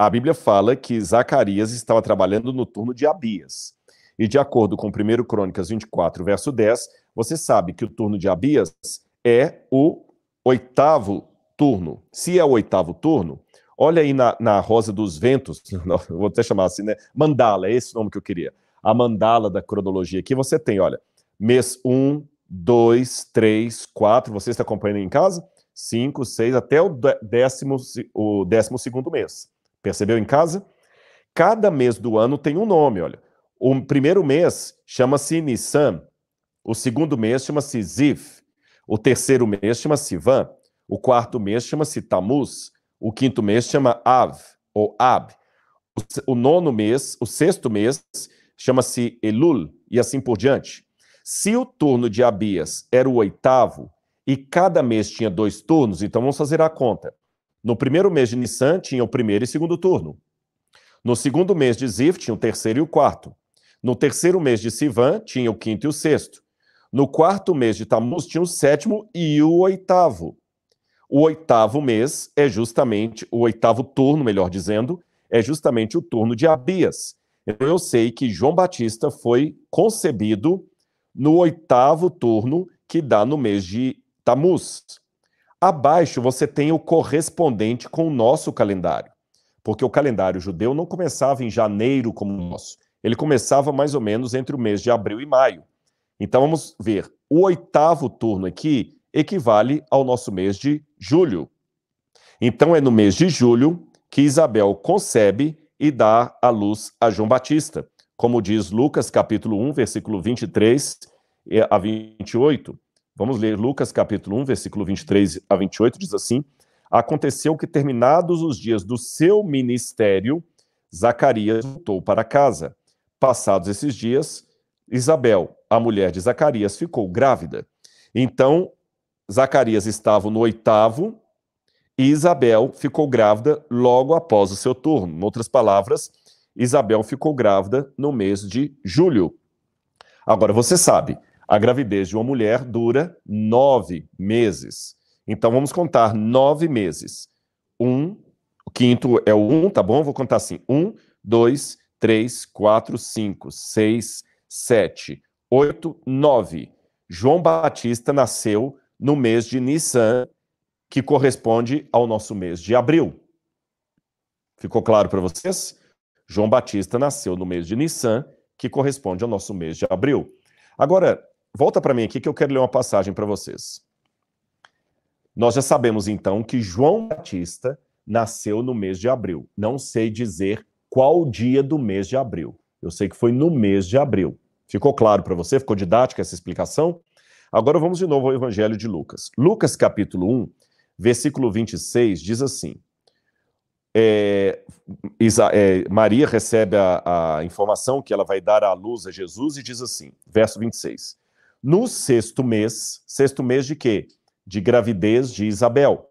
A Bíblia fala que Zacarias estava trabalhando no turno de Abias. E de acordo com 1 Crônicas 24, verso 10, você sabe que o turno de Abias é o oitavo turno. Se é o oitavo turno, olha aí na, na Rosa dos Ventos, vou até chamar assim, né? Mandala, é esse o nome que eu queria. A mandala da cronologia aqui, você tem, olha, mês 1, 2, 3, 4, você está acompanhando em casa? 5, 6, até o décimo, o décimo segundo mês. Percebeu em casa? Cada mês do ano tem um nome, olha. O primeiro mês chama-se Nissan, o segundo mês chama-se Zif, o terceiro mês chama-se Van, o quarto mês chama-se Tamuz, o quinto mês chama Av, ou Ab, o nono mês, o sexto mês chama-se Elul, e assim por diante. Se o turno de Abias era o oitavo e cada mês tinha dois turnos, então vamos fazer a conta. No primeiro mês de Nissan tinha o primeiro e segundo turno. No segundo mês de Zif tinha o terceiro e o quarto. No terceiro mês de Sivan tinha o quinto e o sexto. No quarto mês de Tamuz tinha o sétimo e o oitavo. O oitavo mês é justamente, o oitavo turno, melhor dizendo, é justamente o turno de Abias. Então eu sei que João Batista foi concebido no oitavo turno, que dá no mês de Tamuz. Abaixo você tem o correspondente com o nosso calendário, porque o calendário judeu não começava em janeiro como o nosso, ele começava mais ou menos entre o mês de abril e maio. Então vamos ver, o oitavo turno aqui equivale ao nosso mês de julho. Então é no mês de julho que Isabel concebe e dá à luz a João Batista como diz Lucas capítulo 1, versículo 23 a 28. Vamos ler Lucas capítulo 1, versículo 23 a 28, diz assim: Aconteceu que terminados os dias do seu ministério, Zacarias voltou para casa. Passados esses dias, Isabel, a mulher de Zacarias, ficou grávida. Então, Zacarias estava no oitavo e Isabel ficou grávida logo após o seu turno. Em outras palavras, Isabel ficou grávida no mês de julho. Agora, você sabe, a gravidez de uma mulher dura nove meses. Então, vamos contar nove meses. Um, o quinto é o um, tá bom? Vou contar assim: um, dois, três, quatro, cinco, seis, sete, oito, nove. João Batista nasceu no mês de Nissan, que corresponde ao nosso mês de abril. Ficou claro para vocês? João Batista nasceu no mês de Nissan, que corresponde ao nosso mês de abril. Agora, volta para mim aqui que eu quero ler uma passagem para vocês. Nós já sabemos então que João Batista nasceu no mês de abril. Não sei dizer qual dia do mês de abril. Eu sei que foi no mês de abril. Ficou claro para você? Ficou didática essa explicação? Agora vamos de novo ao Evangelho de Lucas. Lucas capítulo 1, versículo 26 diz assim: é, Isa, é, Maria recebe a, a, informação que ela vai dar à luz a Jesus e diz assim, verso 26. No sexto mês, sexto mês de quê? De gravidez de Isabel.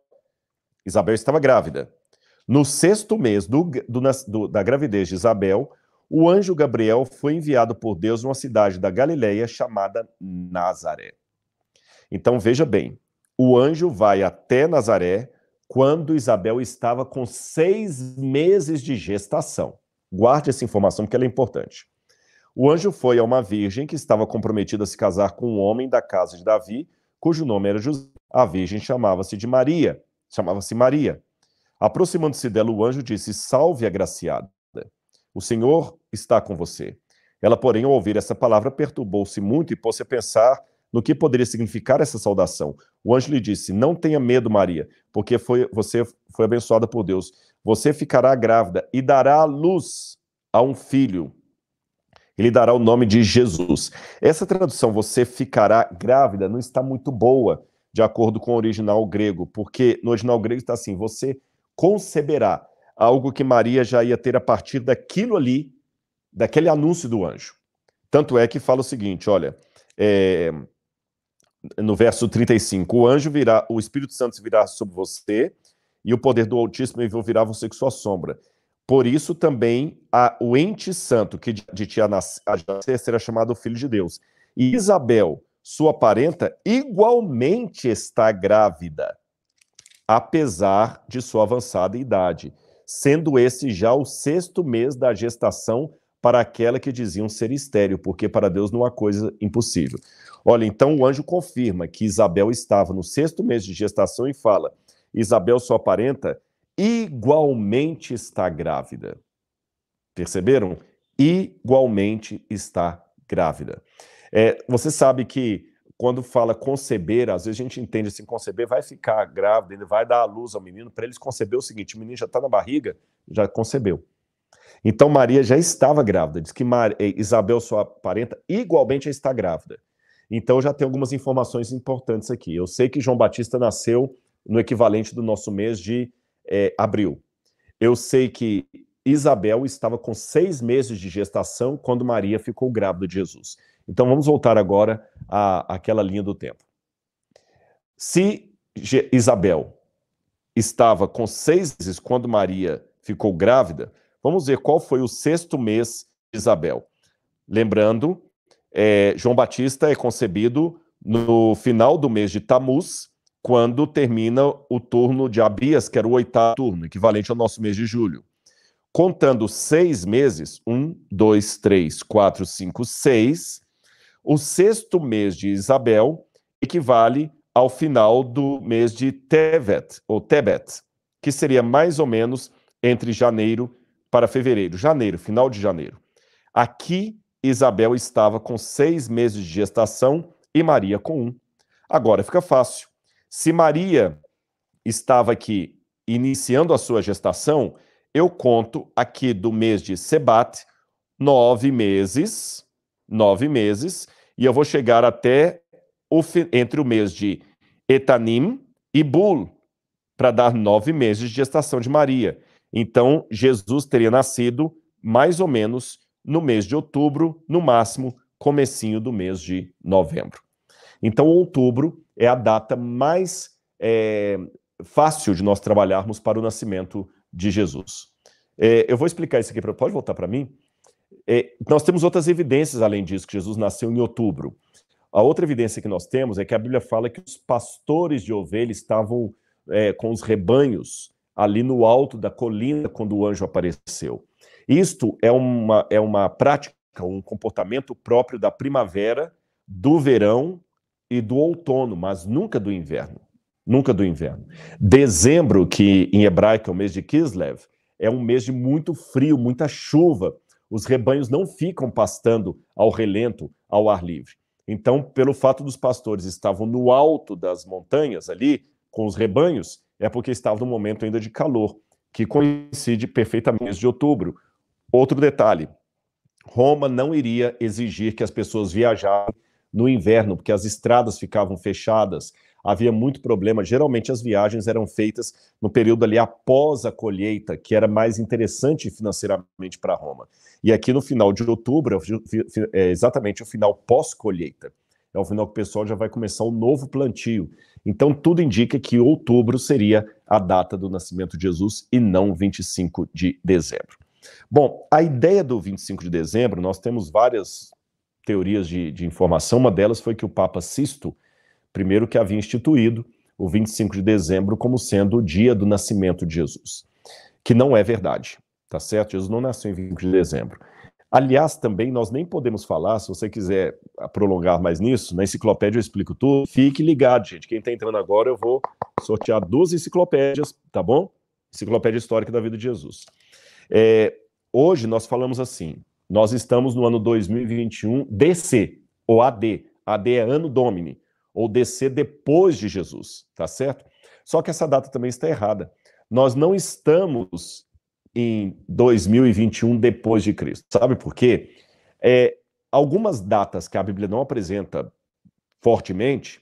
Isabel estava grávida. No sexto mês do, do, do, da gravidez de Isabel, o anjo Gabriel foi enviado por Deus numa cidade da Galileia chamada Nazaré. Então veja bem, o anjo vai até Nazaré quando Isabel estava com seis meses de gestação. Guarde essa informação porque ela é importante. O anjo foi a uma virgem que estava comprometida a se casar com um homem da casa de Davi, cujo nome era José. A virgem chamava-se de Maria, chamava-se Maria. Aproximando-se dela, o anjo disse: Salve, agraciada. O Senhor está com você. Ela, porém, ao ouvir essa palavra, perturbou-se muito e pôs-se a pensar no que poderia significar essa saudação. O anjo lhe disse: Não tenha medo, Maria, porque foi, você foi abençoada por Deus. Você ficará grávida e dará luz a um filho. Ele dará o nome de Jesus. Essa tradução, você ficará grávida, não está muito boa, de acordo com o original grego, porque no original grego está assim: você conceberá algo que Maria já ia ter a partir daquilo ali, daquele anúncio do anjo. Tanto é que fala o seguinte: olha, é, no verso 35, o anjo virá, o Espírito Santo virá sobre você, e o poder do Altíssimo envolverá você com sua sombra. Por isso também a, o ente santo que de, de ti a nascer será chamado Filho de Deus. E Isabel, sua parenta, igualmente está grávida, apesar de sua avançada idade, sendo esse já o sexto mês da gestação para aquela que diziam ser estéreo, porque para Deus não há coisa impossível. Olha, então o anjo confirma que Isabel estava no sexto mês de gestação e fala: Isabel, sua parenta, igualmente está grávida. Perceberam? Igualmente está grávida. É, você sabe que quando fala conceber, às vezes a gente entende assim, conceber vai ficar grávida, ele vai dar a luz ao menino, para eles conceber o seguinte, o menino já está na barriga, já concebeu. Então Maria já estava grávida, diz que Mar... Eh, Isabel, sua parenta, igualmente está grávida. Então já tem algumas informações importantes aqui. Eu sei que João Batista nasceu no equivalente do nosso mês de é, abril. Eu sei que Isabel estava com seis meses de gestação quando Maria ficou grávida de Jesus. Então vamos voltar agora à, àquela linha do tempo. Se Isabel estava com seis meses quando Maria ficou grávida, Vamos ver qual foi o sexto mês de Isabel. Lembrando, é, João Batista é concebido no final do mês de Tamuz, quando termina o turno de Abias, que era o oitavo turno, equivalente ao nosso mês de julho. Contando seis meses, um, dois, três, quatro, cinco, seis, o sexto mês de Isabel equivale ao final do mês de Tevet, ou Tebet, que seria mais ou menos entre janeiro para fevereiro, janeiro, final de janeiro. Aqui, Isabel estava com seis meses de gestação e Maria com um. Agora fica fácil. Se Maria estava aqui iniciando a sua gestação, eu conto aqui do mês de Sebat nove meses, nove meses, e eu vou chegar até o, entre o mês de Etanim e Bul, para dar nove meses de gestação de Maria. Então, Jesus teria nascido mais ou menos no mês de outubro, no máximo, comecinho do mês de novembro. Então, outubro é a data mais é, fácil de nós trabalharmos para o nascimento de Jesus. É, eu vou explicar isso aqui, pra, pode voltar para mim? É, nós temos outras evidências além disso, que Jesus nasceu em outubro. A outra evidência que nós temos é que a Bíblia fala que os pastores de ovelhas estavam é, com os rebanhos ali no alto da colina quando o anjo apareceu. Isto é uma, é uma prática, um comportamento próprio da primavera, do verão e do outono, mas nunca do inverno. Nunca do inverno. Dezembro, que em hebraico é o mês de Kislev, é um mês de muito frio, muita chuva. Os rebanhos não ficam pastando ao relento, ao ar livre. Então, pelo fato dos pastores estavam no alto das montanhas ali, com os rebanhos, é porque estava no momento ainda de calor, que coincide perfeitamente de outubro. Outro detalhe: Roma não iria exigir que as pessoas viajassem no inverno, porque as estradas ficavam fechadas, havia muito problema. Geralmente as viagens eram feitas no período ali após a colheita, que era mais interessante financeiramente para Roma. E aqui no final de outubro é exatamente o final pós-colheita. É o final que o pessoal já vai começar o novo plantio. Então, tudo indica que outubro seria a data do nascimento de Jesus e não 25 de dezembro. Bom, a ideia do 25 de dezembro, nós temos várias teorias de, de informação. Uma delas foi que o Papa Sisto, primeiro que havia instituído o 25 de dezembro como sendo o dia do nascimento de Jesus, que não é verdade, tá certo? Jesus não nasceu em 25 de dezembro. Aliás, também nós nem podemos falar, se você quiser prolongar mais nisso, na enciclopédia eu explico tudo. Fique ligado, gente. Quem está entrando agora, eu vou sortear duas enciclopédias, tá bom? Enciclopédia Histórica da Vida de Jesus. É, hoje nós falamos assim: nós estamos no ano 2021 DC, ou AD. AD é ano Domini, ou DC depois de Jesus, tá certo? Só que essa data também está errada. Nós não estamos em 2021 depois de Cristo. Sabe por quê? É, algumas datas que a Bíblia não apresenta fortemente,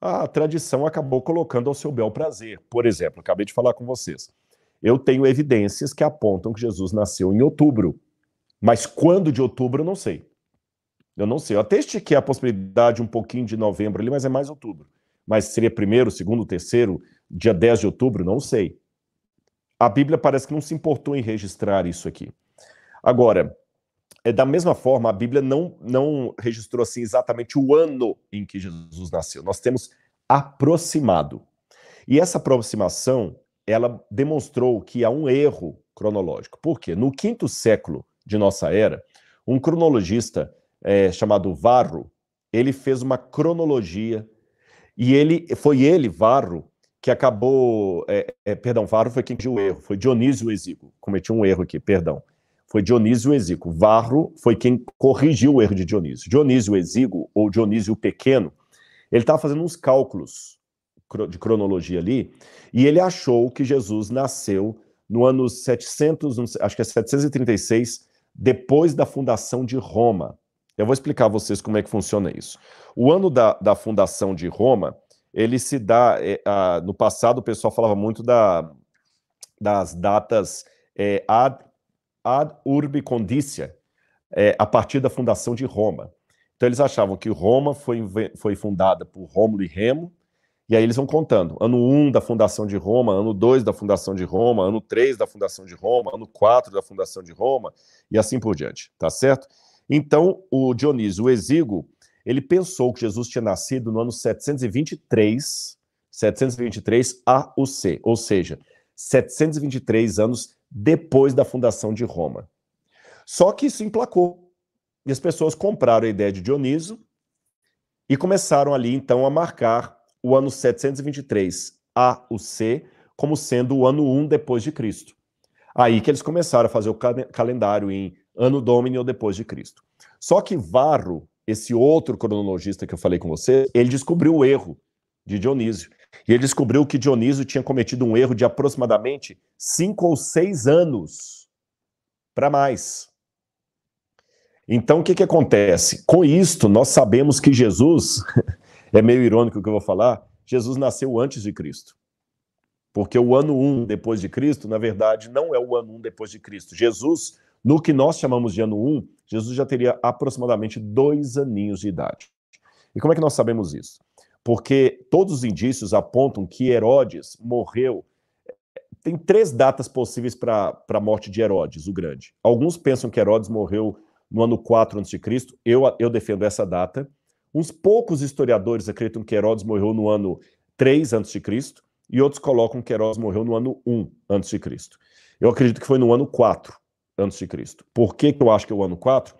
a tradição acabou colocando ao seu bel prazer. Por exemplo, acabei de falar com vocês. Eu tenho evidências que apontam que Jesus nasceu em outubro. Mas quando de outubro, eu não sei. Eu não sei. Eu até estiquei a possibilidade um pouquinho de novembro ali, mas é mais outubro. Mas seria primeiro, segundo, terceiro, dia 10 de outubro? Não sei. A Bíblia parece que não se importou em registrar isso aqui. Agora, é da mesma forma, a Bíblia não, não registrou assim exatamente o ano em que Jesus nasceu. Nós temos aproximado. E essa aproximação, ela demonstrou que há um erro cronológico. Por quê? No quinto século de nossa era, um cronologista é, chamado Varro, ele fez uma cronologia e ele foi ele, Varro, que acabou. É, é, perdão, Varro foi quem cometeu o erro, foi Dionísio Exíguo. Cometi um erro aqui, perdão. Foi Dionísio Exíguo. Varro foi quem corrigiu o erro de Dionísio. Dionísio Exíguo, ou Dionísio Pequeno, ele estava fazendo uns cálculos de cronologia ali, e ele achou que Jesus nasceu no ano 700, acho que é 736, depois da fundação de Roma. Eu vou explicar a vocês como é que funciona isso. O ano da, da fundação de Roma, ele se dá. É, a, no passado, o pessoal falava muito da, das datas é, ad, ad urbi condicia, é, a partir da fundação de Roma. Então, eles achavam que Roma foi, foi fundada por Rômulo e Remo, e aí eles vão contando. Ano 1 da fundação de Roma, ano 2 da fundação de Roma, ano 3 da fundação de Roma, ano 4 da fundação de Roma, e assim por diante, tá certo? Então, o Dionísio o Exíguo, ele pensou que Jesus tinha nascido no ano 723, 723 AUC, ou seja, 723 anos depois da fundação de Roma. Só que isso emplacou. E as pessoas compraram a ideia de Dionísio e começaram ali então a marcar o ano 723 AUC como sendo o ano 1 depois de Cristo. Aí que eles começaram a fazer o calendário em ano Domini ou depois de Cristo. Só que Varro esse outro cronologista que eu falei com você, ele descobriu o erro de Dionísio. E ele descobriu que Dionísio tinha cometido um erro de aproximadamente cinco ou seis anos para mais. Então, o que, que acontece? Com isto, nós sabemos que Jesus, é meio irônico o que eu vou falar, Jesus nasceu antes de Cristo. Porque o ano 1 um depois de Cristo, na verdade, não é o ano 1 um depois de Cristo. Jesus no que nós chamamos de ano 1, Jesus já teria aproximadamente dois aninhos de idade. E como é que nós sabemos isso? Porque todos os indícios apontam que Herodes morreu. Tem três datas possíveis para a morte de Herodes, o Grande. Alguns pensam que Herodes morreu no ano 4 a.C., eu, eu defendo essa data. Uns poucos historiadores acreditam que Herodes morreu no ano 3 a.C., e outros colocam que Herodes morreu no ano 1 a.C. Eu acredito que foi no ano 4 antes de Cristo. Por que, que eu acho que é o ano 4?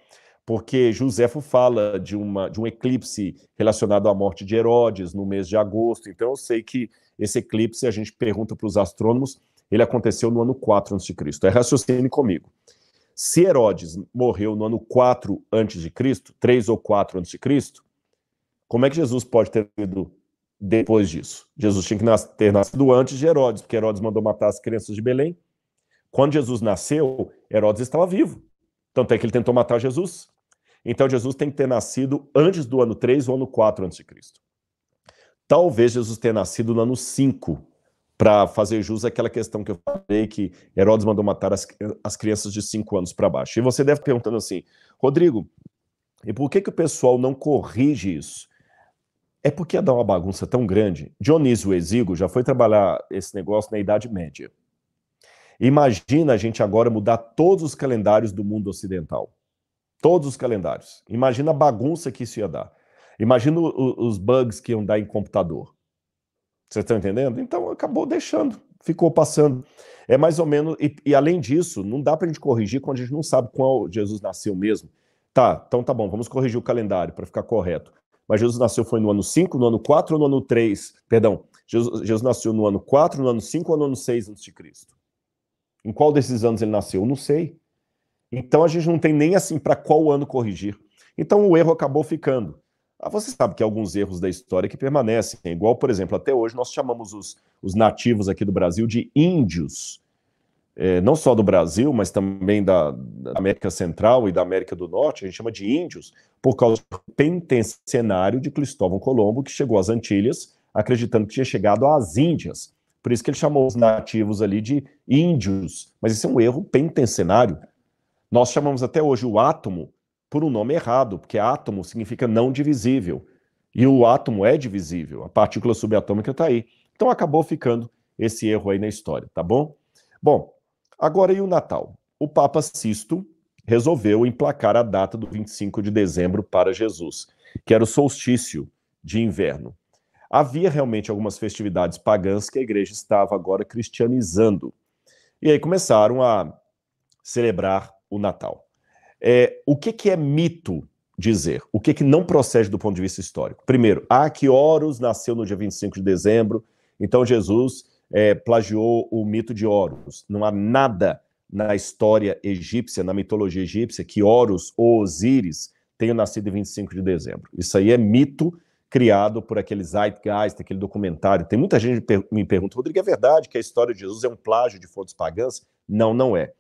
Porque Joséfo fala de, uma, de um eclipse relacionado à morte de Herodes no mês de agosto. Então eu sei que esse eclipse, a gente pergunta para os astrônomos, ele aconteceu no ano 4 a.C. É raciocínio comigo. Se Herodes morreu no ano 4 a.C., 3 ou 4 a.C., como é que Jesus pode ter ido depois disso? Jesus tinha que ter nascido antes de Herodes, porque Herodes mandou matar as crianças de Belém. Quando Jesus nasceu, Herodes estava vivo. Tanto é que ele tentou matar Jesus. Então Jesus tem que ter nascido antes do ano 3 ou ano 4 a.C. Talvez Jesus tenha nascido no ano 5, para fazer jus àquela questão que eu falei, que Herodes mandou matar as, as crianças de 5 anos para baixo. E você deve perguntando assim, Rodrigo, e por que, que o pessoal não corrige isso? É porque ia dar uma bagunça tão grande. Dionísio Exíguo já foi trabalhar esse negócio na Idade Média. Imagina a gente agora mudar todos os calendários do mundo ocidental. Todos os calendários. Imagina a bagunça que isso ia dar. Imagina os bugs que iam dar em computador. Vocês estão entendendo? Então acabou deixando, ficou passando. É mais ou menos. E, e além disso, não dá para a gente corrigir quando a gente não sabe qual Jesus nasceu mesmo. Tá, então tá bom, vamos corrigir o calendário para ficar correto. Mas Jesus nasceu foi no ano 5, no ano 4 ou no ano 3? Perdão, Jesus, Jesus nasceu no ano 4, no ano 5 ou no ano 6 a.C.? Em qual desses anos ele nasceu? Não sei. Então a gente não tem nem assim para qual ano corrigir. Então o erro acabou ficando. Ah, você sabe que alguns erros da história que permanecem. É igual, por exemplo, até hoje nós chamamos os, os nativos aqui do Brasil de índios. É, não só do Brasil, mas também da, da, América Central e da América do Norte, a gente chama de índios, por causa do pentencenário de Cristóvão Colombo, que chegou às Antilhas, acreditando que tinha chegado às Índias. Por isso que ele chamou os nativos ali de índios. Mas isso é um erro pentencenário. Nós chamamos até hoje o átomo por um nome errado, porque átomo significa não divisível. E o átomo é divisível, a partícula subatômica está aí. Então acabou ficando esse erro aí na história, tá bom? Bom, agora e o Natal? O Papa Sisto resolveu emplacar a data do 25 de dezembro para Jesus, que era o solstício de inverno. Havia realmente algumas festividades pagãs que a igreja estava agora cristianizando. E aí começaram a celebrar o Natal. É, o que, que é mito dizer? O que, que não procede do ponto de vista histórico? Primeiro, que Horus nasceu no dia 25 de dezembro, então Jesus é, plagiou o mito de Horus. Não há nada na história egípcia, na mitologia egípcia, que Horus ou Osíris tenham nascido em 25 de dezembro. Isso aí é mito criado por aquele Zeitgeist, aquele documentário. Tem muita gente que me pergunta, Rodrigo, é verdade que a história de Jesus é um plágio de fontes pagãs? Não, não é.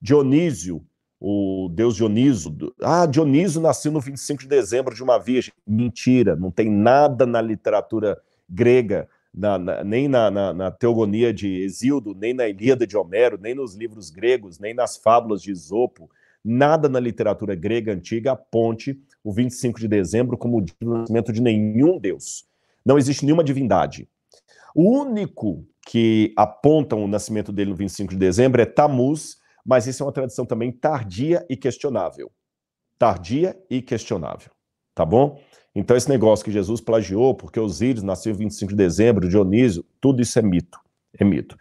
Dionísio, o deus Dioniso, ah, Dioniso nasceu no 25 de dezembro de uma virgem. Mentira, não tem nada na literatura grega, na, na, nem na, na, teogonia de Exildo, nem na Ilíada de Homero, nem nos livros gregos, nem nas fábulas de Isopo, nada na literatura grega antiga aponte o 25 de dezembro como o dia do nascimento de nenhum deus. Não existe nenhuma divindade. O único que aponta o nascimento dele no 25 de dezembro é Tamuz, mas isso é uma tradição também tardia e questionável. Tardia e questionável. Tá bom? Então, esse negócio que Jesus plagiou, porque Osíris nasceu em 25 de dezembro, Dionísio, tudo isso é mito. É mito.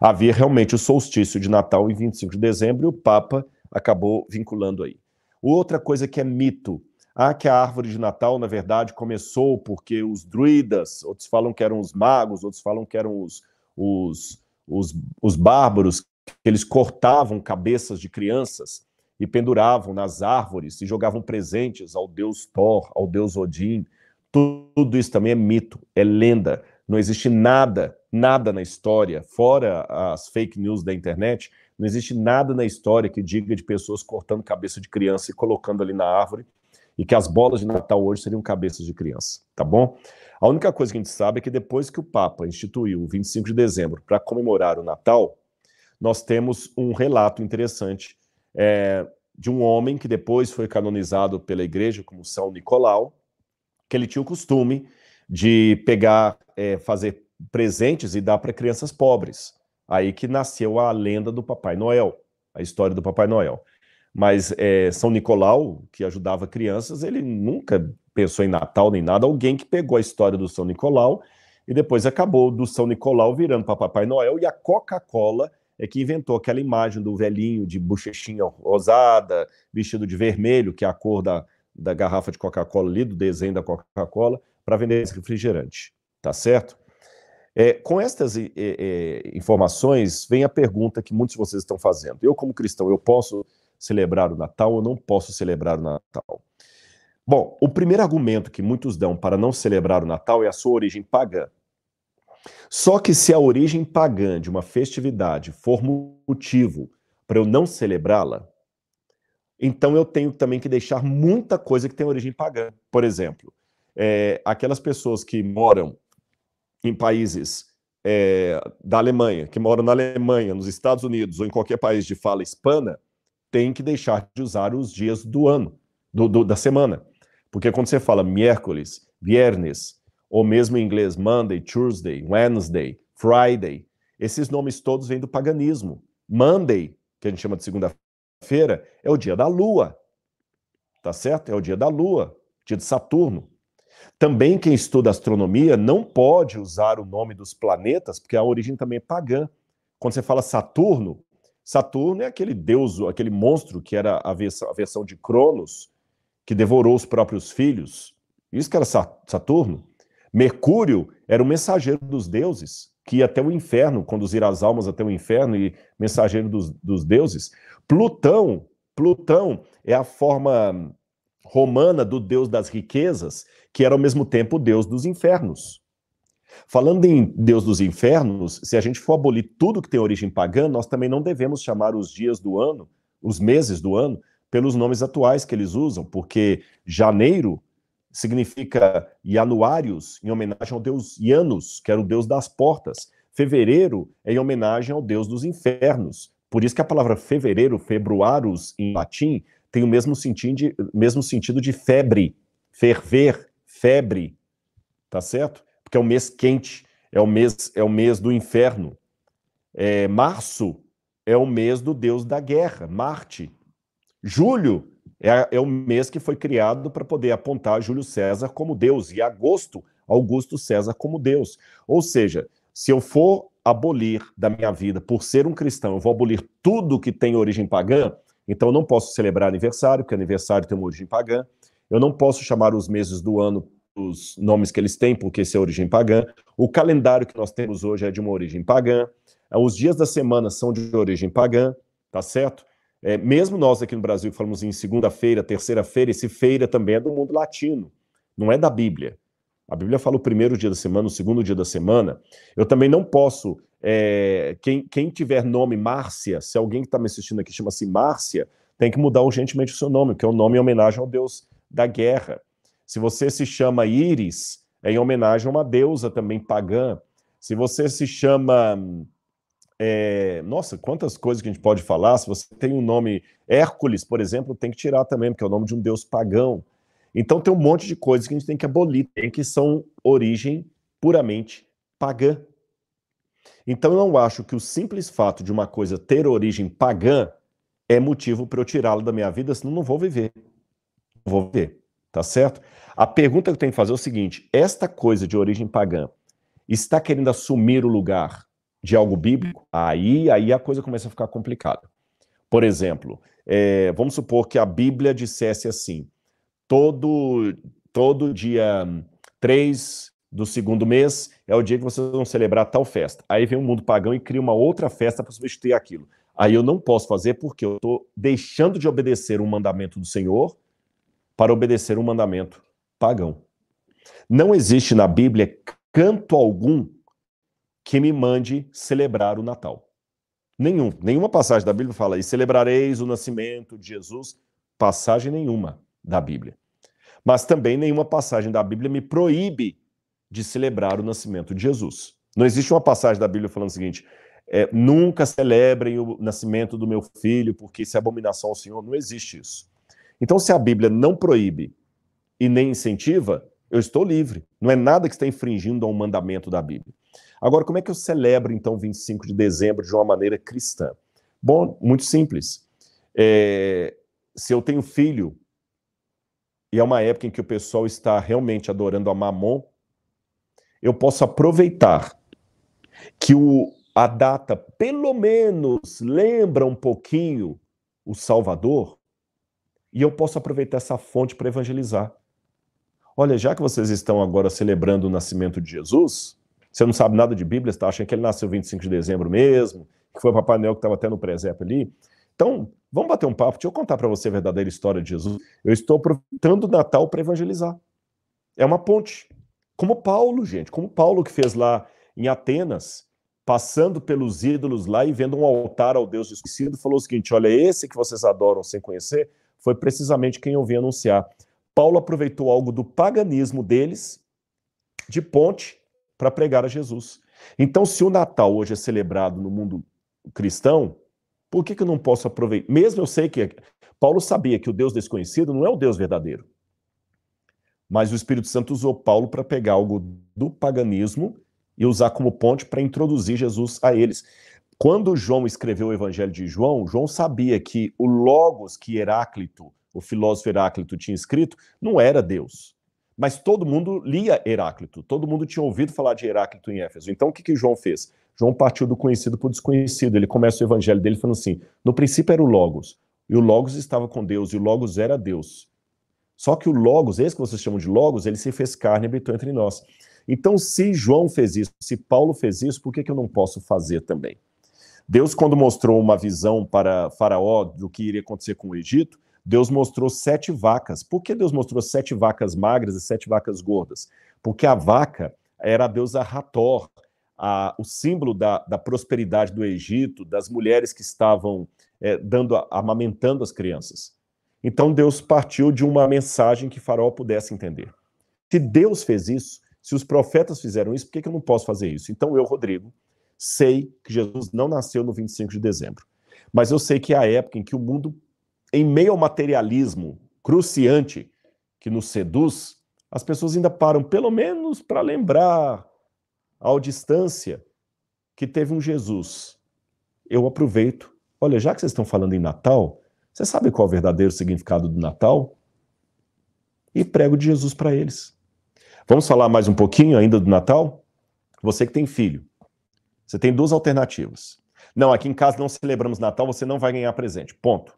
Havia realmente o solstício de Natal em 25 de dezembro e o Papa acabou vinculando aí. Outra coisa que é mito ah, que a árvore de Natal, na verdade, começou porque os druidas, outros falam que eram os magos, outros falam que eram os, os, os, os bárbaros, que eles cortavam cabeças de crianças e penduravam nas árvores e jogavam presentes ao deus Thor, ao deus Odin. Tudo isso também é mito, é lenda. Não existe nada, nada na história, fora as fake news da internet, não existe nada na história que diga de pessoas cortando cabeça de criança e colocando ali na árvore e que as bolas de Natal hoje seriam cabeças de criança, tá bom? A única coisa que a gente sabe é que depois que o Papa instituiu o 25 de dezembro para comemorar o Natal, nós temos um relato interessante é, de um homem que depois foi canonizado pela igreja como São Nicolau, que ele tinha o costume de pegar, é, fazer presentes e dar para crianças pobres. Aí que nasceu a lenda do Papai Noel, a história do Papai Noel. Mas é, São Nicolau, que ajudava crianças, ele nunca pensou em Natal nem nada. Alguém que pegou a história do São Nicolau e depois acabou do São Nicolau virando para Papai Noel e a Coca-Cola é que inventou aquela imagem do velhinho de bochechinha rosada, vestido de vermelho, que é a cor da, da garrafa de Coca-Cola ali, do desenho da Coca-Cola, para vender esse refrigerante. Tá certo? É, com estas é, é, informações, vem a pergunta que muitos de vocês estão fazendo. Eu, como cristão, eu posso celebrar o Natal ou não posso celebrar o Natal? Bom, o primeiro argumento que muitos dão para não celebrar o Natal é a sua origem pagã. Só que se a origem pagã de uma festividade for motivo para eu não celebrá-la, então eu tenho também que deixar muita coisa que tem origem pagã. Por exemplo, é, aquelas pessoas que moram em países é, da Alemanha, que moram na Alemanha, nos Estados Unidos ou em qualquer país de fala hispana, tem que deixar de usar os dias do ano, do, do, da semana. Porque quando você fala miércoles, viernes, ou mesmo em inglês Monday, Tuesday, Wednesday, Friday, esses nomes todos vêm do paganismo. Monday, que a gente chama de segunda-feira, é o dia da Lua. Tá certo? É o dia da Lua, dia de Saturno. Também quem estuda astronomia não pode usar o nome dos planetas, porque a origem também é pagã. Quando você fala Saturno, Saturno é aquele deus, aquele monstro que era a versão, a versão de Cronos, que devorou os próprios filhos. Isso que era Saturno. Mercúrio era o mensageiro dos deuses, que ia até o inferno, conduzir as almas até o inferno e mensageiro dos, dos deuses. Plutão, Plutão é a forma romana do deus das riquezas, que era ao mesmo tempo o deus dos infernos. Falando em Deus dos infernos, se a gente for abolir tudo que tem origem pagã, nós também não devemos chamar os dias do ano, os meses do ano, pelos nomes atuais que eles usam, porque janeiro significa Januários, em homenagem ao deus Janus, que era o deus das portas. Fevereiro é em homenagem ao deus dos infernos. Por isso que a palavra fevereiro, februarus, em latim, tem o mesmo sentido de, mesmo sentido de febre, ferver, febre, tá certo? Porque é o mês quente, é o mês, é o mês do inferno. É, março é o mês do deus da guerra, Marte. Julho é, é o mês que foi criado para poder apontar Júlio César como Deus, e agosto, Augusto César como Deus. Ou seja, se eu for abolir da minha vida por ser um cristão, eu vou abolir tudo que tem origem pagã, então eu não posso celebrar aniversário, porque aniversário tem uma origem pagã. Eu não posso chamar os meses do ano os nomes que eles têm, porque isso é origem pagã. O calendário que nós temos hoje é de uma origem pagã. Os dias da semana são de origem pagã, tá certo? É, mesmo nós aqui no Brasil que falamos em segunda-feira, terceira-feira, esse feira também é do mundo latino, não é da Bíblia. A Bíblia fala o primeiro dia da semana, o segundo dia da semana. Eu também não posso. É, quem, quem tiver nome Márcia, se alguém que está me assistindo aqui chama-se Márcia, tem que mudar urgentemente o seu nome, que é um nome em homenagem ao Deus da guerra. Se você se chama Íris, é em homenagem a uma deusa também pagã. Se você se chama é, nossa, quantas coisas que a gente pode falar. Se você tem um nome Hércules, por exemplo, tem que tirar também, porque é o nome de um deus pagão. Então tem um monte de coisas que a gente tem que abolir, que são origem puramente pagã. Então eu não acho que o simples fato de uma coisa ter origem pagã é motivo para eu tirá-la da minha vida, senão não vou viver. Não vou viver, tá certo? A pergunta que eu tenho que fazer é o seguinte: esta coisa de origem pagã está querendo assumir o lugar de algo bíblico, aí, aí a coisa começa a ficar complicada. Por exemplo, é, vamos supor que a Bíblia dissesse assim: todo, todo dia 3 do segundo mês é o dia que vocês vão celebrar tal festa. Aí vem o um mundo pagão e cria uma outra festa para substituir aquilo. Aí eu não posso fazer porque eu estou deixando de obedecer um mandamento do Senhor para obedecer um mandamento pagão. Não existe na Bíblia canto algum que me mande celebrar o Natal. Nenhum, nenhuma passagem da Bíblia fala, e celebrareis o nascimento de Jesus, passagem nenhuma da Bíblia. Mas também nenhuma passagem da Bíblia me proíbe de celebrar o nascimento de Jesus. Não existe uma passagem da Bíblia falando o seguinte: é, nunca celebrem o nascimento do meu filho, porque isso é abominação ao Senhor. Não existe isso. Então, se a Bíblia não proíbe e nem incentiva, eu estou livre. Não é nada que está infringindo a um mandamento da Bíblia. Agora, como é que eu celebro, então, 25 de dezembro de uma maneira cristã? Bom, muito simples. É, se eu tenho filho, e é uma época em que o pessoal está realmente adorando a Mamon, eu posso aproveitar que o, a data, pelo menos, lembra um pouquinho o Salvador, e eu posso aproveitar essa fonte para evangelizar. Olha, já que vocês estão agora celebrando o nascimento de Jesus, você não sabe nada de Bíblia, você está achando que ele nasceu 25 de dezembro mesmo, que foi o Papai Noel que estava até no presépio ali. Então, vamos bater um papo, deixa eu contar para você a verdadeira história de Jesus. Eu estou aproveitando o Natal para evangelizar. É uma ponte. Como Paulo, gente, como Paulo que fez lá em Atenas, passando pelos ídolos lá e vendo um altar ao Deus desconhecido, falou o seguinte: olha, esse que vocês adoram sem conhecer, foi precisamente quem eu vim anunciar. Paulo aproveitou algo do paganismo deles, de ponte, para pregar a Jesus. Então, se o Natal hoje é celebrado no mundo cristão, por que, que eu não posso aproveitar? Mesmo eu sei que Paulo sabia que o Deus desconhecido não é o Deus verdadeiro. Mas o Espírito Santo usou Paulo para pegar algo do paganismo e usar como ponte para introduzir Jesus a eles. Quando João escreveu o Evangelho de João, João sabia que o Logos que Heráclito, o filósofo Heráclito, tinha escrito, não era Deus. Mas todo mundo lia Heráclito, todo mundo tinha ouvido falar de Heráclito em Éfeso. Então o que, que João fez? João partiu do conhecido para o desconhecido. Ele começa o evangelho dele falando assim: no princípio era o Logos, e o Logos estava com Deus, e o Logos era Deus. Só que o Logos, esse que vocês chamam de Logos, ele se fez carne e habitou entre nós. Então, se João fez isso, se Paulo fez isso, por que, que eu não posso fazer também? Deus, quando mostrou uma visão para Faraó do que iria acontecer com o Egito, Deus mostrou sete vacas. Por que Deus mostrou sete vacas magras e sete vacas gordas? Porque a vaca era a deusa Hathor, a, o símbolo da, da, prosperidade do Egito, das mulheres que estavam é, dando, amamentando as crianças. Então Deus partiu de uma mensagem que Faraó pudesse entender. Se Deus fez isso, se os profetas fizeram isso, por que, que eu não posso fazer isso? Então eu, Rodrigo, sei que Jesus não nasceu no 25 de dezembro. Mas eu sei que é a época em que o mundo, em meio ao materialismo cruciante que nos seduz, as pessoas ainda param, pelo menos para lembrar ao distância que teve um Jesus. Eu aproveito. Olha, já que vocês estão falando em Natal, você sabe qual é o verdadeiro significado do Natal? E prego de Jesus para eles. Vamos falar mais um pouquinho ainda do Natal? Você que tem filho, você tem duas alternativas. Não, aqui em casa não celebramos Natal, você não vai ganhar presente. Ponto.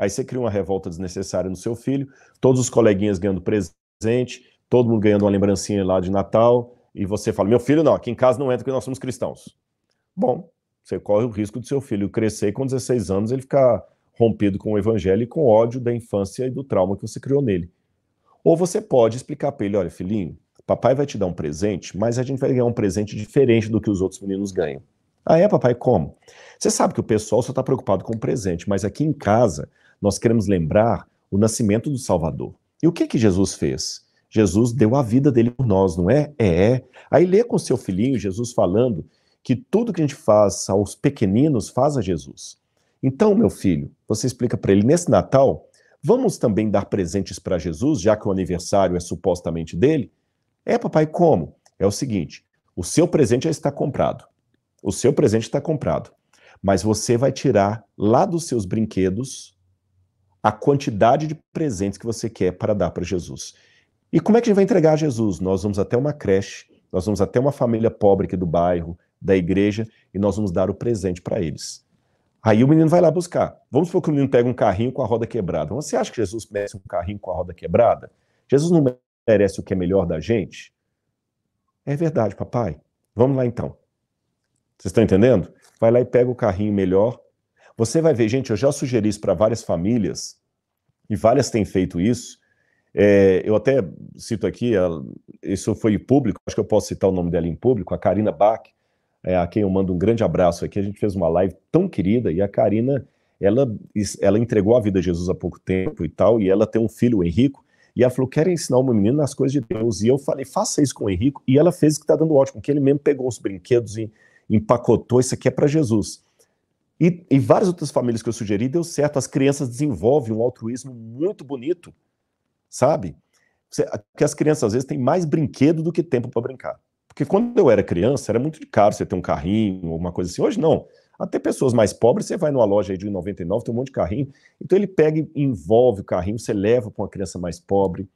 Aí você cria uma revolta desnecessária no seu filho, todos os coleguinhas ganhando presente, todo mundo ganhando uma lembrancinha lá de Natal, e você fala: meu filho, não, aqui em casa não entra porque nós somos cristãos. Bom, você corre o risco do seu filho crescer e com 16 anos ele ficar rompido com o evangelho e com ódio da infância e do trauma que você criou nele. Ou você pode explicar para ele: olha, filhinho, papai vai te dar um presente, mas a gente vai ganhar um presente diferente do que os outros meninos ganham. Ah, é, papai? Como? Você sabe que o pessoal só está preocupado com o presente, mas aqui em casa nós queremos lembrar o nascimento do Salvador. E o que que Jesus fez? Jesus deu a vida dele por nós, não é? É. é. Aí lê com seu filhinho Jesus falando que tudo que a gente faz aos pequeninos faz a Jesus. Então, meu filho, você explica para ele nesse Natal, vamos também dar presentes para Jesus, já que o aniversário é supostamente dele? É, papai, como? É o seguinte: o seu presente já está comprado. O seu presente está comprado. Mas você vai tirar lá dos seus brinquedos a quantidade de presentes que você quer para dar para Jesus. E como é que a gente vai entregar a Jesus? Nós vamos até uma creche, nós vamos até uma família pobre aqui do bairro, da igreja, e nós vamos dar o presente para eles. Aí o menino vai lá buscar. Vamos supor que o menino pega um carrinho com a roda quebrada. Você acha que Jesus merece um carrinho com a roda quebrada? Jesus não merece o que é melhor da gente? É verdade, papai. Vamos lá então. Vocês estão entendendo? Vai lá e pega o carrinho melhor. Você vai ver, gente, eu já sugeri isso para várias famílias, e várias têm feito isso, é, eu até cito aqui, isso foi público, acho que eu posso citar o nome dela em público, a Karina Bach, é, a quem eu mando um grande abraço aqui. A gente fez uma live tão querida e a Karina, ela, ela entregou a vida a Jesus há pouco tempo e tal, e ela tem um filho, o Henrico, e ela falou: quero ensinar o meu menino nas coisas de Deus. E eu falei: faça isso com o Henrico. E ela fez o que está dando ótimo, que ele mesmo pegou os brinquedos e empacotou: isso aqui é para Jesus. E, e várias outras famílias que eu sugeri deu certo. As crianças desenvolvem um altruísmo muito bonito sabe? Que as crianças às vezes têm mais brinquedo do que tempo para brincar. Porque quando eu era criança, era muito caro você ter um carrinho ou uma coisa assim. Hoje não. Até pessoas mais pobres, você vai numa loja aí de 99, tem um monte de carrinho. Então ele pega e envolve o carrinho, você leva para uma criança mais pobre.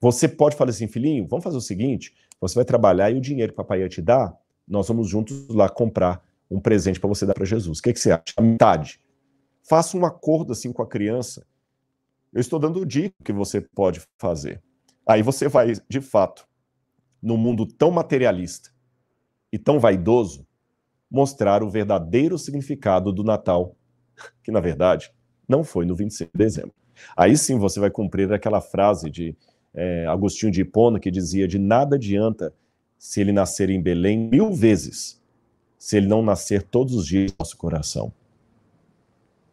Você pode falar assim, filhinho, vamos fazer o seguinte: você vai trabalhar e o dinheiro que o papai ia te dar, nós vamos juntos lá comprar um presente para você dar para Jesus. O que, que você acha? A metade. Faça um acordo assim com a criança eu estou dando dica que você pode fazer. Aí você vai, de fato, no mundo tão materialista e tão vaidoso, mostrar o verdadeiro significado do Natal, que na verdade não foi no 25 de dezembro. Aí sim você vai cumprir aquela frase de é, Agostinho de Hipona que dizia: de nada adianta se ele nascer em Belém mil vezes, se ele não nascer todos os dias no nosso coração.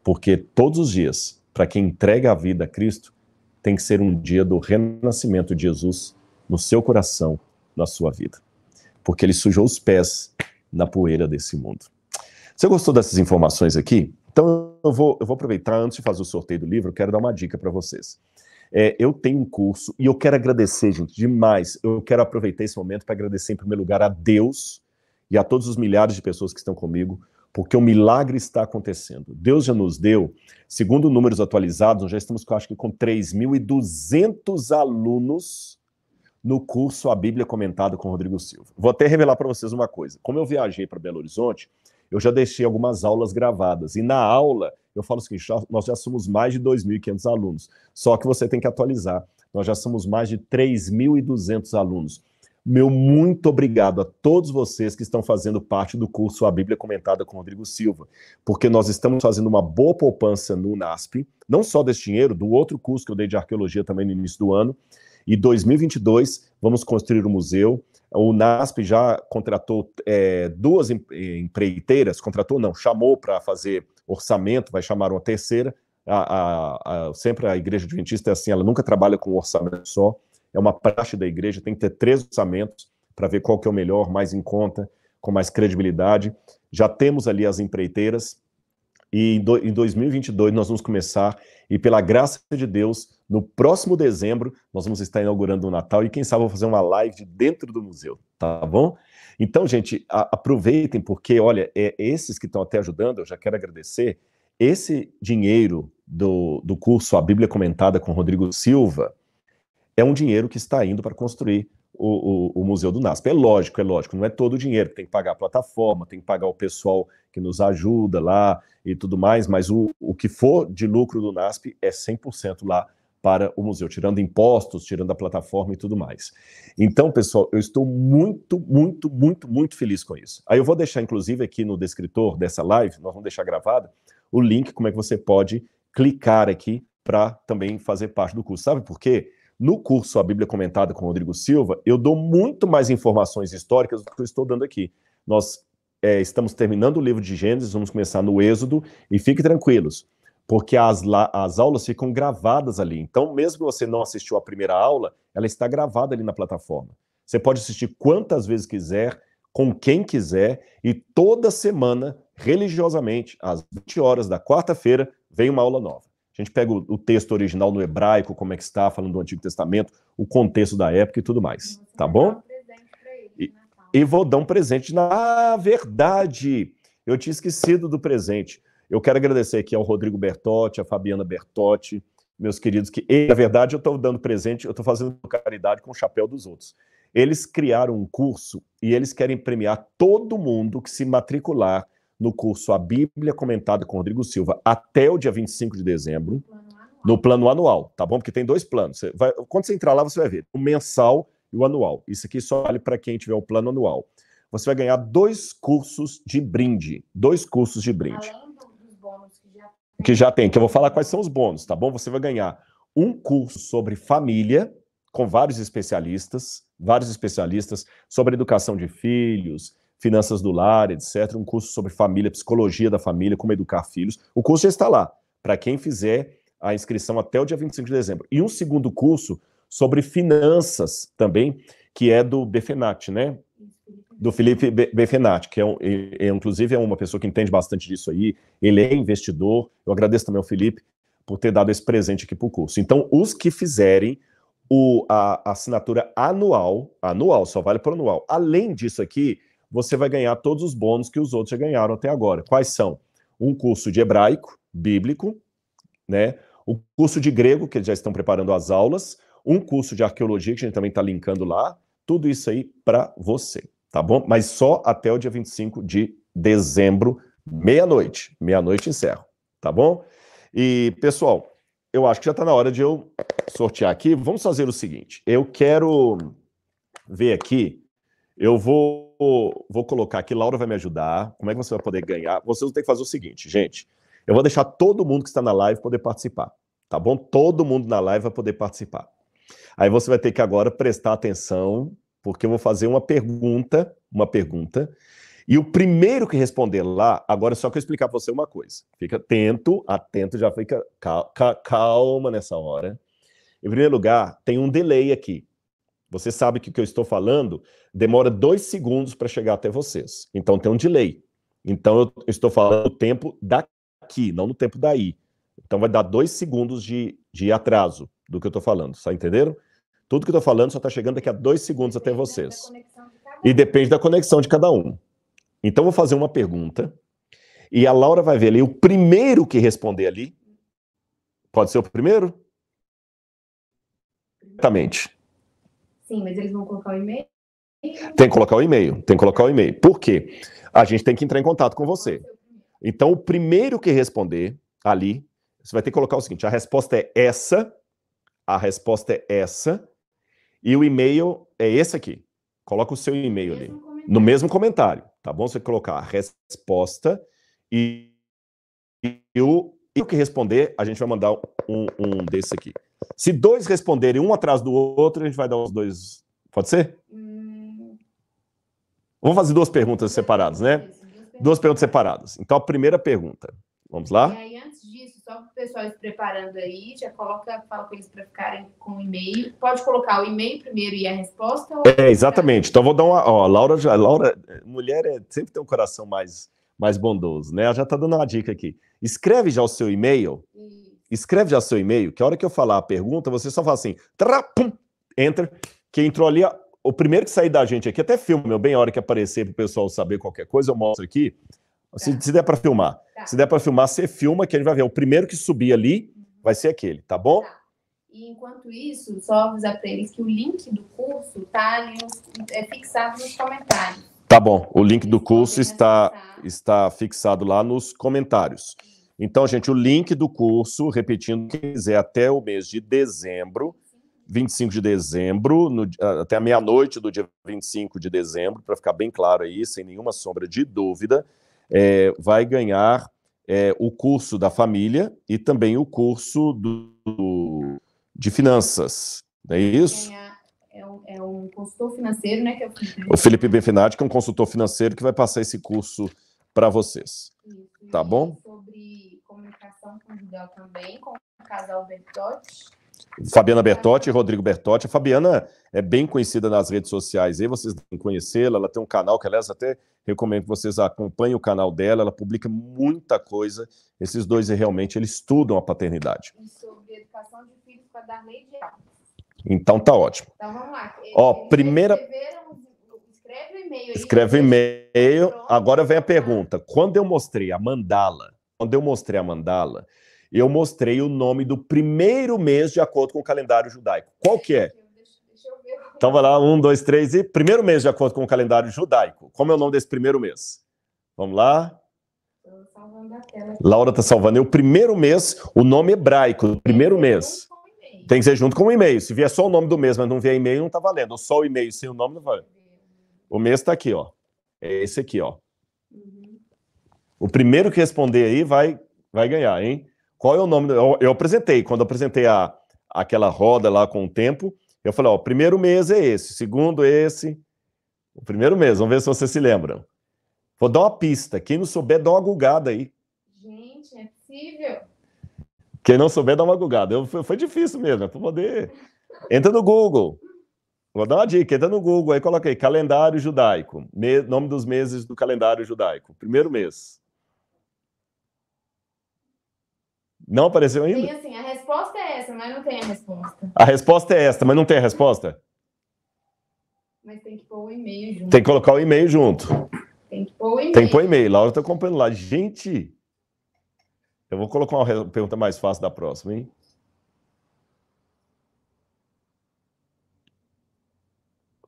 Porque todos os dias para quem entrega a vida a Cristo, tem que ser um dia do renascimento de Jesus no seu coração, na sua vida. Porque ele sujou os pés na poeira desse mundo. Você gostou dessas informações aqui? Então eu vou, eu vou aproveitar, antes de fazer o sorteio do livro, eu quero dar uma dica para vocês. É, eu tenho um curso e eu quero agradecer, gente, demais. Eu quero aproveitar esse momento para agradecer, em primeiro lugar, a Deus e a todos os milhares de pessoas que estão comigo porque o milagre está acontecendo. Deus já nos deu, segundo números atualizados, nós já estamos, acho que, com 3.200 alunos no curso A Bíblia Comentada com Rodrigo Silva. Vou até revelar para vocês uma coisa. Como eu viajei para Belo Horizonte, eu já deixei algumas aulas gravadas. E na aula, eu falo o seguinte: nós já somos mais de 2.500 alunos. Só que você tem que atualizar. Nós já somos mais de 3.200 alunos. Meu muito obrigado a todos vocês que estão fazendo parte do curso A Bíblia Comentada com Rodrigo Silva, porque nós estamos fazendo uma boa poupança no NASP, não só desse dinheiro, do outro curso que eu dei de arqueologia também no início do ano. E 2022 vamos construir o um museu. O NASP já contratou é, duas empreiteiras, contratou não, chamou para fazer orçamento, vai chamar uma terceira. A, a, a, sempre a igreja adventista é assim, ela nunca trabalha com orçamento só é uma praxe da igreja, tem que ter três orçamentos para ver qual que é o melhor, mais em conta, com mais credibilidade. Já temos ali as empreiteiras, e em 2022 nós vamos começar, e pela graça de Deus, no próximo dezembro, nós vamos estar inaugurando o Natal, e quem sabe vou fazer uma live dentro do museu, tá bom? Então, gente, a, aproveitem, porque, olha, é, esses que estão até ajudando, eu já quero agradecer, esse dinheiro do, do curso A Bíblia Comentada com Rodrigo Silva, é um dinheiro que está indo para construir o, o, o, Museu do NASP. É lógico, é lógico, não é todo o dinheiro, tem que pagar a plataforma, tem que pagar o pessoal que nos ajuda lá e tudo mais, mas o, o que for de lucro do NASP é 100% lá para o museu, tirando impostos, tirando a plataforma e tudo mais. Então, pessoal, eu estou muito, muito, muito, muito feliz com isso. Aí eu vou deixar, inclusive, aqui no descritor dessa live, nós vamos deixar gravada, o link, como é que você pode clicar aqui para também fazer parte do curso. Sabe por quê? No curso A Bíblia Comentada com Rodrigo Silva, eu dou muito mais informações históricas do que eu estou dando aqui. Nós é, estamos terminando o livro de Gênesis, vamos começar no Êxodo, e fiquem tranquilos, porque as, as aulas ficam gravadas ali. Então, mesmo que você não assistiu a primeira aula, ela está gravada ali na plataforma. Você pode assistir quantas vezes quiser, com quem quiser, e toda semana, religiosamente, às 20 horas da quarta-feira, vem uma aula nova. A gente pega o, o, texto original no hebraico, como é que está, falando do Antigo Testamento, o contexto da época e tudo mais. Tá bom? e, e vou dar um presente na ah, verdade. Eu tinha esquecido do presente. Eu quero agradecer aqui ao Rodrigo Bertotti, a Fabiana Bertotti, meus queridos, que, na verdade, eu estou dando presente, eu estou fazendo caridade com o chapéu dos outros. Eles criaram um curso e eles querem premiar todo mundo que se matricular no curso A Bíblia Comentada com Rodrigo Silva até o dia 25 de dezembro, no plano anual, tá bom? Porque tem dois planos. Você vai, quando você entrar lá, você vai ver o mensal e o anual. Isso aqui só vale para quem tiver o plano anual. Você vai ganhar dois cursos de brinde. Dois cursos de brinde. Que já tem, que eu vou falar quais são os bônus, tá bom? Você vai ganhar um curso sobre família, com vários especialistas, vários especialistas sobre educação de filhos, finanças do lar, etc. Um curso sobre família, psicologia da família, como educar filhos. O curso já está lá, para quem fizer a inscrição até o dia 25 de dezembro. E um segundo curso sobre finanças também, que é do Befenat, né? Do Felipe Befenat, que é, um, é, inclusive é uma pessoa que entende bastante disso aí. Ele é investidor. Eu agradeço também ao Felipe por ter dado esse presente aqui para o curso. Então, os que fizerem o, a, a assinatura anual, anual, só vale para anual. Além disso aqui, você vai ganhar todos os bônus que os outros já ganharam até agora. Quais são? Um curso de hebraico, bíblico, né? O curso de grego, que eles já estão preparando as aulas, um curso de arqueologia, que a gente também está linkando lá, tudo isso aí para você, tá bom? Mas só até o dia 25 de dezembro, meia-noite. Meia-noite encerro, tá bom? E, pessoal, eu acho que já está na hora de eu sortear aqui. Vamos fazer o seguinte: eu quero ver aqui eu vou, vou colocar aqui, Laura vai me ajudar. Como é que você vai poder ganhar? Vocês vão ter que fazer o seguinte, gente. Eu vou deixar todo mundo que está na live poder participar, tá bom? Todo mundo na live vai poder participar. Aí você vai ter que agora prestar atenção, porque eu vou fazer uma pergunta, uma pergunta, e o primeiro que responder lá, agora é só que eu explicar para você uma coisa. Fica atento, atento, já fica calma nessa hora. Em primeiro lugar, tem um delay aqui. Você sabe que o que eu estou falando demora dois segundos para chegar até vocês. Então tem um delay. Então eu estou falando o tempo daqui, não no tempo daí. Então vai dar dois segundos de, de atraso do que eu estou falando. Só entenderam? Tudo que eu estou falando só está chegando daqui a dois segundos até vocês. E depende da conexão de cada um. Então eu vou fazer uma pergunta. E a Laura vai ver ali o primeiro que responder ali. Pode ser o primeiro? Exatamente. Sim, mas eles vão colocar o e-mail? Tem que colocar o e-mail, tem que colocar o e-mail. Por quê? A gente tem que entrar em contato com você. Então, o primeiro que responder ali, você vai ter que colocar o seguinte: a resposta é essa, a resposta é essa, e o e-mail é esse aqui. Coloca o seu e-mail ali. No mesmo comentário, tá bom? Você colocar a resposta e, e o, e o que responder, a gente vai mandar um, um desse aqui. Se dois responderem um atrás do outro, a gente vai dar os dois. Pode ser? Hum... Vamos fazer duas perguntas separadas, né? Duas perguntas separadas. Então, a primeira pergunta. Vamos lá? E aí, antes disso, só para o pessoal se preparando aí, já coloca, fala com eles para ficarem com o e-mail. Pode colocar o e-mail primeiro e a resposta? É, exatamente. Então, vou dar uma. Ó, Laura, já, Laura, mulher é, sempre tem um coração mais, mais bondoso, né? Ela já está dando uma dica aqui. Escreve já o seu e-mail. Escreve já seu e-mail, que a hora que eu falar a pergunta, você só fala assim, trá, pum, enter, que entrou ali, o primeiro que sair da gente aqui, até filme, meu bem, a hora que aparecer para o pessoal saber qualquer coisa, eu mostro aqui. Se, tá. se der para filmar. Tá. Se der para filmar, você filma, que a gente vai ver. O primeiro que subir ali uhum. vai ser aquele, tá bom? Tá. E enquanto isso, só avisar para eles que o link do curso está ali é fixado nos comentários. Tá bom, o link do curso está, está fixado lá nos comentários. Então, gente, o link do curso, repetindo, quem quiser até o mês de dezembro, 25 de dezembro, no, até a meia-noite do dia 25 de dezembro, para ficar bem claro aí, sem nenhuma sombra de dúvida, é, vai ganhar é, o curso da família e também o curso do, de finanças. Não é isso? É um, é um consultor financeiro, né? Que é o, Felipe. o Felipe Benfinati, que é um consultor financeiro que vai passar esse curso para vocês. Isso, tá bom? Sobre comunicação conjugal também, com o casal Bertotti. Fabiana Bertotti e Rodrigo Bertotti. A Fabiana é bem conhecida nas redes sociais, aí vocês devem conhecê-la. Ela tem um canal que, aliás, até recomendo que vocês acompanhem o canal dela. Ela publica muita coisa. Esses dois realmente eles estudam a paternidade. E sobre educação de filhos para dar lei de Então tá ótimo. Então vamos lá. Ó, primeira. Escreve o e-mail. Escreve o e-mail. Agora vem a pergunta. Quando eu mostrei a mandala, quando eu mostrei a mandala, eu mostrei o nome do primeiro mês de acordo com o calendário judaico. Qual que é? Então vai lá, um, dois, três e primeiro mês de acordo com o calendário judaico. Como é o nome desse primeiro mês? Vamos lá. Laura está salvando. É o primeiro mês, o nome hebraico, o primeiro mês. Tem que ser junto com o e-mail. Se vier só o nome do mês, mas não vier e-mail, não está valendo. Ou só o e-mail sem o nome, não vale. O mês está aqui, ó. É esse aqui, ó. O primeiro que responder aí vai, vai ganhar, hein? Qual é o nome? Eu, eu apresentei, quando eu apresentei a, aquela roda lá com o tempo, eu falei, ó, o primeiro mês é esse, segundo esse, o primeiro mês, vamos ver se vocês se lembram. Vou dar uma pista, quem não souber, dá uma gugada aí. Gente, é possível. Quem não souber, dá uma gugada. Eu, foi, foi difícil mesmo, é para poder... Entra no Google. Vou dar uma dica, entra no Google, aí coloca aí, calendário judaico, me, nome dos meses do calendário judaico, primeiro mês. Não apareceu ainda? Tem assim, a resposta é essa, mas não tem a resposta. A resposta é essa, mas não tem a resposta? Mas tem que pôr o e-mail junto. Tem que colocar o e-mail junto. Tem que pôr o e-mail. Tem que pôr o e-mail. Laura está acompanhando lá. Gente, eu vou colocar uma pergunta mais fácil da próxima, hein?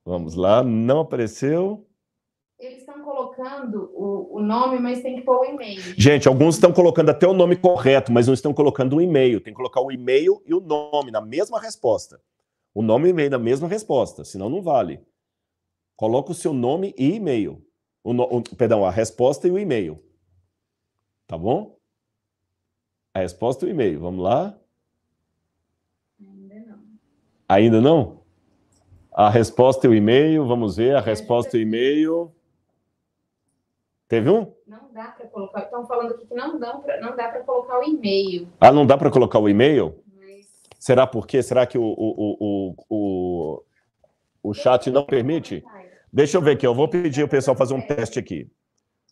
Vamos lá, não apareceu colocando o, o nome, mas tem que pôr o e-mail. Gente, alguns estão colocando até o nome correto, mas não estão colocando o e-mail. Tem que colocar o e-mail e o nome na mesma resposta. O nome e e-mail na mesma resposta, senão não vale. Coloca o seu nome e e-mail. O, o, perdão, a resposta e o e-mail. Tá bom? A resposta e o e-mail. Vamos lá? Ainda não. Ainda não? A resposta e o e-mail, vamos ver. A resposta e o e-mail. Teve um? Não dá para colocar. Estão falando aqui que não dá para não dá para colocar o e-mail. Ah, não dá para colocar o e-mail? Mas... Será por quê? Será que o, o, o, o, o chat não permite? Deixa eu ver aqui. Eu vou pedir o pessoal fazer um teste aqui.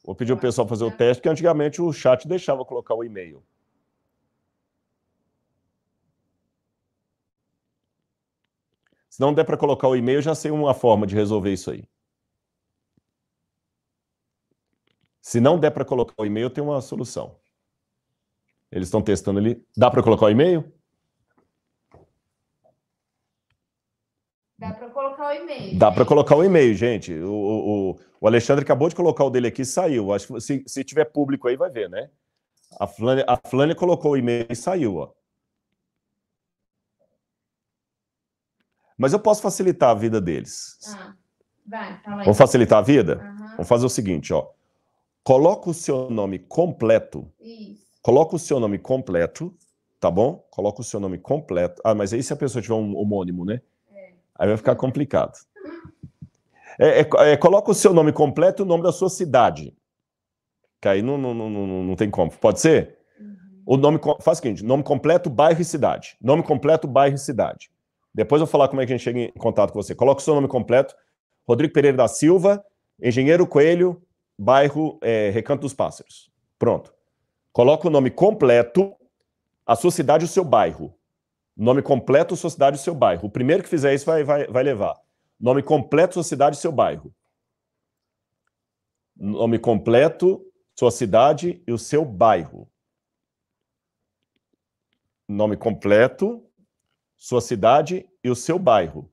Vou pedir o pessoal fazer o teste, porque antigamente o chat deixava colocar o e-mail. Se não der para colocar o e-mail, já sei uma forma de resolver isso aí. Se não der para colocar o e-mail, tem uma solução. Eles estão testando ali. Dá para colocar o e-mail? Dá para colocar o e-mail. Dá para colocar o e-mail, gente. O, o, o, Alexandre acabou de colocar o dele aqui e saiu. Acho que se, se tiver público aí, vai ver, né? A Flânia, a Flânia colocou o e-mail e saiu, ó. Mas eu posso facilitar a vida deles. Ah, vai, fala aí. Vamos facilitar a vida? Aham, Vamos fazer o seguinte, ó. Coloca o seu nome completo. Isso. Coloca o seu nome completo, tá bom? Coloca o seu nome completo. Ah, mas aí se a pessoa tiver um homônimo, né? Aí vai ficar complicado. É, é, é, coloca o seu nome completo e o nome da sua cidade. Que aí não, não, não, não, não tem como. Pode ser? Uhum. O nome, faz o seguinte: nome completo, bairro e cidade. Nome completo, bairro e cidade. Depois eu vou falar como é que a gente chega em contato com você. Coloca o seu nome completo: Rodrigo Pereira da Silva, Engenheiro Coelho, bairro é, Recanto dos Pássaros. Pronto. Coloca o nome completo, a sua cidade e o seu bairro. Nome completo, sua cidade e seu bairro. O primeiro que fizer isso vai, vai, vai levar. Nome completo, sua cidade e seu bairro. Nome completo, sua cidade e o seu bairro. Nome completo, sua cidade e o seu bairro.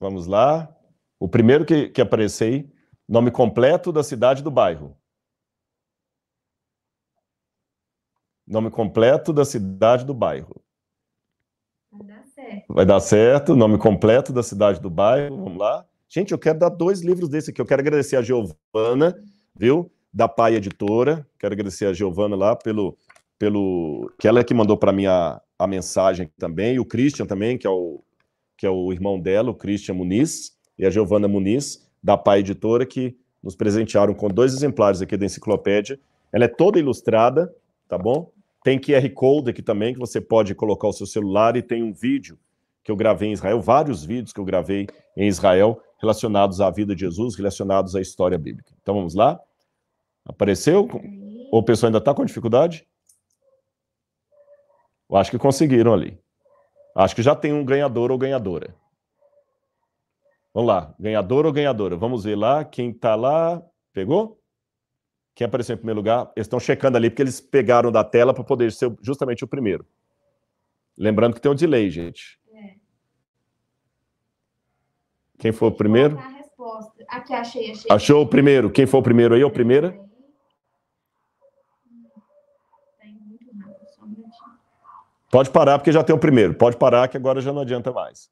Vamos lá. O primeiro que, que aparecer aí, nome completo da cidade do bairro. Nome completo da cidade do bairro. Vai dar certo. Vai dar certo. Nome completo da cidade do bairro. Vamos lá. Gente, eu quero dar dois livros desse aqui. Eu quero agradecer a Giovana, viu? Da Pai Editora. Quero agradecer a Giovana lá pelo. pelo que ela é que mandou para mim a, a mensagem também. E o Christian também, que é o, que é o irmão dela, o Christian Muniz. E a Giovana Muniz, da Pai Editora, que nos presentearam com dois exemplares aqui da enciclopédia. Ela é toda ilustrada, tá bom? Tem QR Code aqui também, que você pode colocar o seu celular e tem um vídeo que eu gravei em Israel, vários vídeos que eu gravei em Israel relacionados à vida de Jesus, relacionados à história bíblica. Então vamos lá? Apareceu? Ou o pessoal ainda está com dificuldade? Eu acho que conseguiram ali. Acho que já tem um ganhador ou ganhadora. Vamos lá, ganhador ou ganhadora? Vamos ver lá quem está lá. Pegou? Quem apareceu em primeiro lugar? Eles estão checando ali porque eles pegaram da tela para poder ser justamente o primeiro. Lembrando que tem um delay, gente. É. Quem foi o primeiro? Colocar a resposta. Aqui, achei, achei. Achou o primeiro? Quem foi o primeiro aí? Ou primeira? Pode parar, porque já tem o primeiro. Pode parar, que agora já não adianta mais.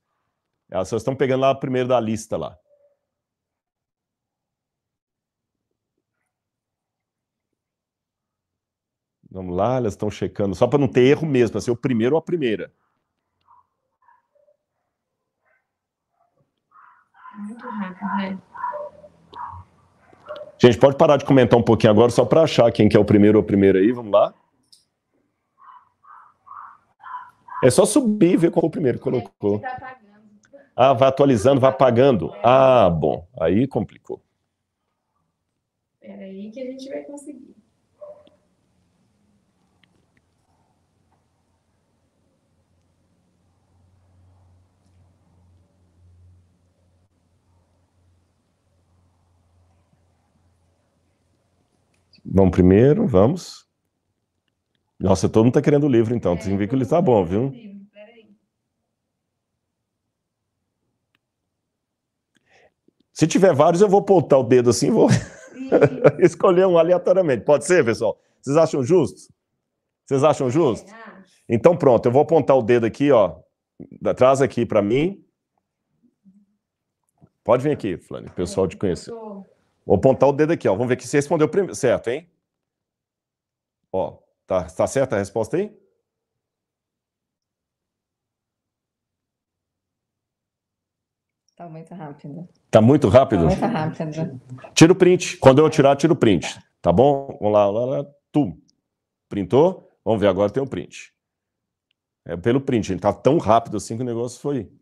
Elas só estão pegando lá primeiro da lista lá. Vamos lá, elas estão checando, só para não ter erro mesmo, para ser o primeiro ou a primeira. Muito rápido, né? Gente, pode parar de comentar um pouquinho agora, só para achar quem que é o primeiro ou a primeira aí, vamos lá. É só subir e ver qual o primeiro que colocou. Tá apagando. Ah, vai atualizando, vai apagando. Ah, bom, aí complicou. Espera aí que a gente vai conseguir. Vamos primeiro, vamos. Nossa, todo mundo tá querendo o livro, então. Tem que ver que ele tá bom, viu? Espera aí. Se tiver vários, eu vou apontar o dedo assim e vou escolher um aleatoriamente. Pode ser, pessoal? Vocês acham justo? Vocês acham justo? Então pronto, eu vou apontar o dedo aqui, ó. Traz aqui para mim. Pode vir aqui, Flane, pessoal de conhecer. Vou apontar o dedo aqui, ó. Vamos ver que você respondeu primeiro. Certo, hein? Ó, tá, tá certa a resposta aí? Tá muito rápido. Tá muito rápido? Muito rápido. Tira o print. Quando eu tirar, tira o print. Tá bom? Vamos lá, lá, lá. Tu. Printou? Vamos ver, agora tem o print. É pelo print. Ele tá tão rápido assim que o negócio foi.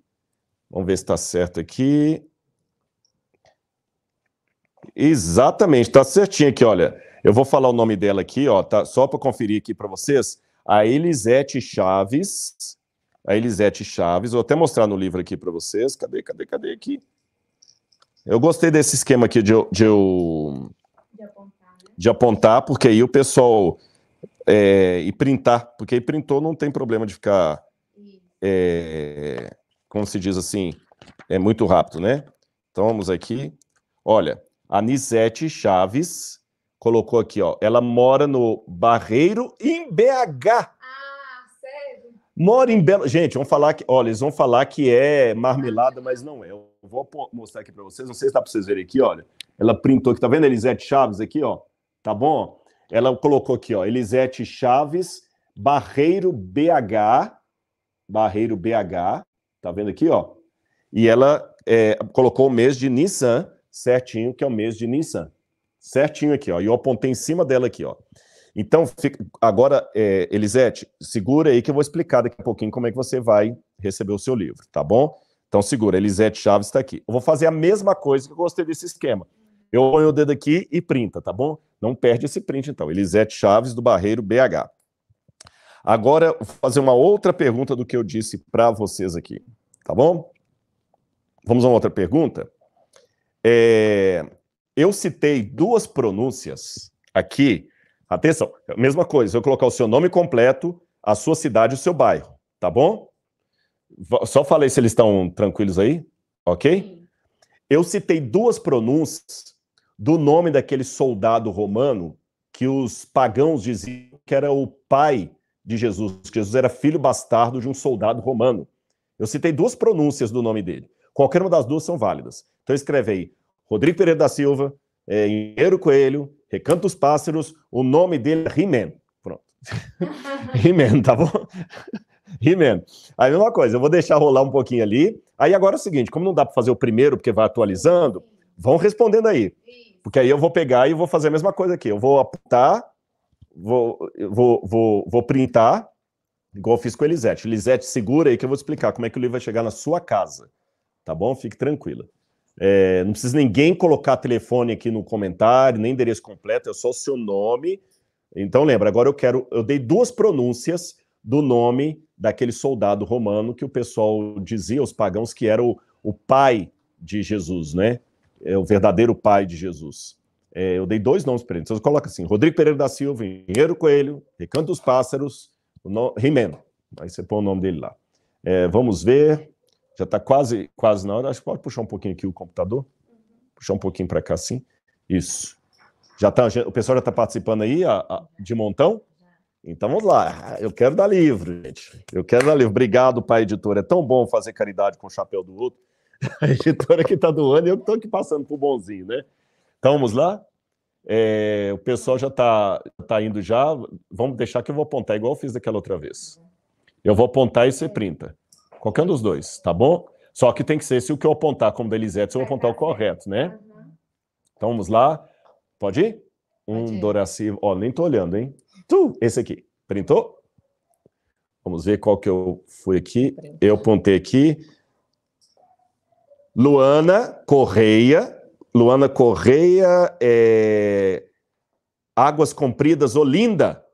Vamos ver se tá certo aqui. Exatamente, tá certinho aqui, olha. Eu vou falar o nome dela aqui, ó, tá? Só para conferir aqui para vocês. A Elisete Chaves. A Elisete Chaves. Vou até mostrar no livro aqui para vocês. Cadê, cadê, cadê aqui? Eu gostei desse esquema aqui de, eu- de, eu- De apontar, né? de apontar, porque aí o pessoal. É, e printar, porque aí printou não tem problema de ficar. É, como se diz assim, é muito rápido, né? Então vamos aqui. Olha, a Nisete Chaves colocou aqui, ó. Ela mora no Barreiro, em BH. Mora em Belo. Gente, vão falar que. Olha, eles vão falar que é marmelada, mas não é. Eu vou mostrar aqui para vocês. Não sei se dá para vocês verem aqui, olha. Ela printou aqui, tá vendo Elisete Chaves aqui, ó? Tá bom? Ela colocou aqui, ó. Elisete Chaves, Barreiro BH. Barreiro BH. Tá vendo aqui, ó? E ela é, colocou o mês de Nissan, certinho, que é o mês de Nissan. Certinho aqui, ó. E eu apontei em cima dela aqui, ó. Então, fica- agora, é, Elisete, segura aí que eu vou explicar daqui a pouquinho como é que você vai receber o seu livro, tá bom? Então, segura, Elisete Chaves está aqui. Eu vou fazer a mesma coisa que eu gostei desse esquema. Eu ponho o dedo aqui e printa, tá bom? Não perde esse print, então. Elisete Chaves, do Barreiro, BH. Agora, vou fazer uma outra pergunta do que eu disse para vocês aqui, tá bom? Vamos a uma outra pergunta? É, eu citei duas pronúncias aqui. Atenção, mesma coisa, eu colocar o seu nome completo, a sua cidade e o seu bairro, tá bom? Só falei se eles estão tranquilos aí, ok? Eu citei duas pronúncias do nome daquele soldado romano que os pagãos diziam que era o pai de Jesus, que Jesus era filho bastardo de um soldado romano. Eu citei duas pronúncias do nome dele. Qualquer uma das duas são válidas. Então escreve aí Rodrigo Pereira da Silva, é, Engenheiro Coelho, Recanto dos Pássaros, o nome dele é He-Man. Pronto. He-Man, tá bom? He-Man. Aí, mesma coisa, eu vou deixar rolar um pouquinho ali. Aí agora é o seguinte, como não dá para fazer o primeiro, porque vai atualizando, vão respondendo aí. Porque aí eu vou pegar e vou fazer a mesma coisa aqui. Eu vou apontar, vou, vou, vou, vou printar, igual eu fiz com a Elisete. Elisete, segura aí que eu vou explicar como é que o livro vai chegar na sua casa. Tá bom? Fique tranquila. É, não precisa ninguém colocar telefone aqui no comentário, nem endereço completo, é só o seu nome. Então lembra, agora eu quero, eu dei duas pronúncias do nome daquele soldado romano que o pessoal dizia, os pagãos, que era o, o pai de Jesus, né? É o verdadeiro pai de Jesus. É, eu dei dois nomes para ele. Então você coloca assim: Rodrigo Pereira da Silva, Engenheiro Coelho, Recanto dos Pássaros, o no... He-Man. Aí você põe o nome dele lá. É, vamos ver. Já está quase, quase na hora. Acho que pode puxar um pouquinho aqui o computador. Puxar um pouquinho para cá, assim. Isso. Já tá, o pessoal já está participando aí a- a- de montão? Então vamos lá. Eu quero dar livro, gente. Eu quero dar livro. Obrigado, pai editor. É tão bom fazer caridade com o chapéu do outro. A editora que está doando e eu estou aqui passando por bonzinho, né? Então vamos lá? É, o pessoal já está tá indo já. Vamos deixar que eu vou apontar, igual eu fiz daquela outra vez. Eu vou apontar e você printa. Qualquer um dos dois, tá bom? Só que tem que ser, se o que eu apontar como da Elisete, eu vou apontar o correto, né? Uhum. Então vamos lá. Pode ir? Um, Pode ir. Doraci. Ó, nem tô olhando, hein? Tu, esse aqui. Printou? Vamos ver qual que eu fui aqui. Eu apontei aqui. Luana Correia. Luana Correia, é... Águas Compridas, Olinda.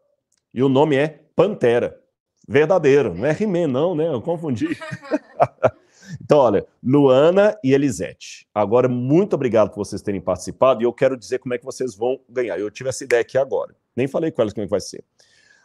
E o nome é Pantera. Verdadeiro. Não é He-Man, não, né? Eu confundi. Então, olha, Luana e Elisete. Agora, muito obrigado por vocês terem participado e eu quero dizer como é que vocês vão ganhar. Eu tive essa ideia aqui agora. Nem falei com elas como é que vai ser.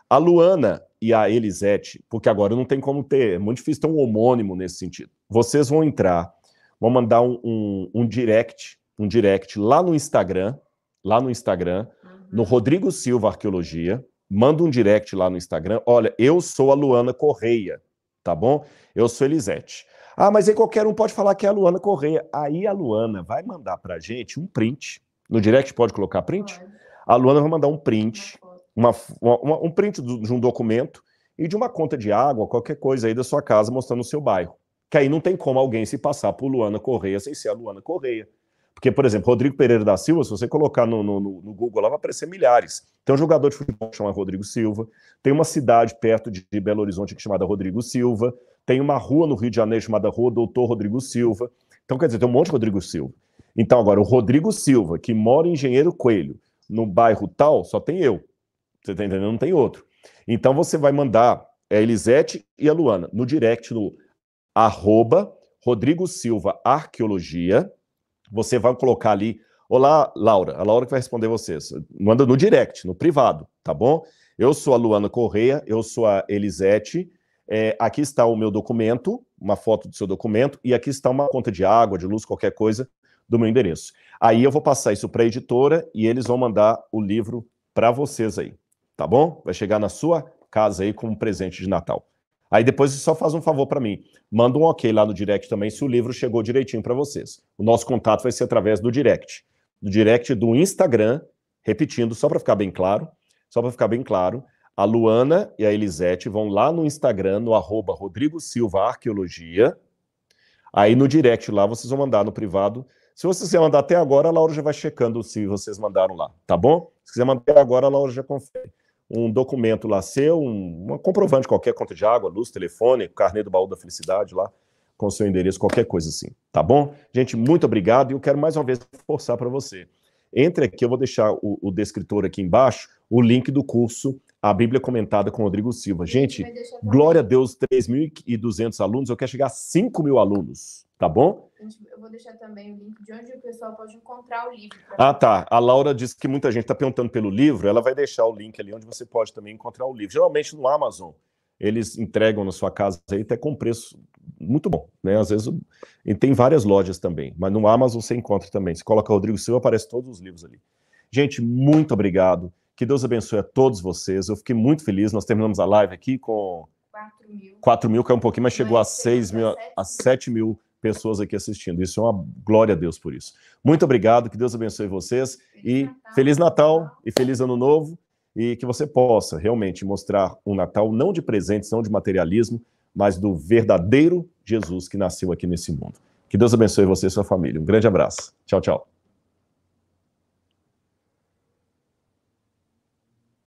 A Luana e a Elisete, porque agora não tem como ter, é muito difícil ter um homônimo nesse sentido. Vocês vão entrar, vão mandar um, um, um direct, um direct lá no Instagram, lá no Instagram, no Rodrigo Silva Arqueologia, manda um direct lá no Instagram. Olha, eu sou a Luana Correia, tá bom? Eu sou Elisete. Ah, mas aí qualquer um pode falar que é a Luana Correia. Aí a Luana vai mandar pra gente um print. No direct pode colocar print? A Luana vai mandar um print, Uma uma, um print de um documento e de uma conta de água, qualquer coisa aí da sua casa mostrando o seu bairro. Que aí não tem como alguém se passar por Luana Correia sem ser a Luana Correia. Porque, por exemplo, Rodrigo Pereira da Silva, se você colocar no- no- no Google lá, vai aparecer milhares. Tem um jogador de futebol que chama Rodrigo Silva, tem uma cidade perto de Belo Horizonte é chamada Rodrigo Silva, tem uma rua no Rio de Janeiro chamada Rua Doutor Rodrigo Silva. Então, quer dizer, tem um monte de Rodrigo Silva. Então, agora, o Rodrigo Silva, que mora em Engenheiro Coelho, no bairro tal, só tem eu. Você tá entendendo? Não tem outro. Então, você vai mandar a Elisete e a Luana no direct no arroba Rodrigo Silva Arqueologia. você vai colocar ali. Olá, Laura. A Laura que vai responder vocês. Manda no direct, no privado, tá bom? Eu sou a Luana Correia, eu sou a Elisete. É, aqui está o meu documento, uma foto do seu documento, e aqui está uma conta de água, de luz, qualquer coisa do meu endereço. Aí eu vou passar isso para a editora e eles vão mandar o livro para vocês aí, tá bom? Vai chegar na sua casa aí como presente de Natal. Aí depois você só faz um favor para mim. Manda um ok lá no direct também se o livro chegou direitinho para vocês. O nosso contato vai ser através do direct. Do direct do Instagram, repetindo, só para ficar bem claro, só para ficar bem claro, a Luana e a Elisete vão lá no Instagram, no arroba Rodrigo Silva Arqueologia. Aí no direct lá vocês vão mandar no privado. Se vocês quiserem mandar até agora, a Laura já vai checando se vocês mandaram lá, tá bom? Se quiser mandar agora, a Laura já confere um documento lá seu, um, uma comprovante qualquer, conta de água, luz, telefone, carnê do baú da felicidade lá, com seu endereço, qualquer coisa assim, tá bom? Gente, muito obrigado e eu quero mais uma vez forçar para você. Entre aqui, eu vou deixar o, o descritor aqui embaixo, o link do curso A Bíblia Comentada com Rodrigo Silva. Gente, glória a Deus, 3.200 alunos, eu quero chegar a 5 mil alunos, tá bom? Eu vou deixar também o link de onde o pessoal pode encontrar o livro. Ah, tá. A Laura disse que muita gente está perguntando pelo livro, ela vai deixar o link ali onde você pode também encontrar o livro. Geralmente no Amazon, eles entregam na sua casa aí até com preço muito bom, né? Às vezes, e tem várias lojas também, mas no Amazon você encontra também. Se coloca Rodrigo Silva, aparece todos os livros ali. Gente, muito obrigado. Que Deus abençoe a todos vocês. Eu fiquei muito feliz. Nós terminamos a live aqui com 4 mil. 4 mil, caiu um pouquinho, mas chegou Mas a 6 mil, a 7 mil pessoas aqui assistindo. Isso é uma glória a Deus por isso. Muito obrigado, que Deus abençoe vocês e Natal. Feliz Natal e Feliz Ano Novo e que você possa realmente mostrar um Natal não de presentes, não de materialismo, mas do verdadeiro Jesus que nasceu aqui nesse mundo. Que Deus abençoe você e sua família. Um grande abraço. Tchau, tchau.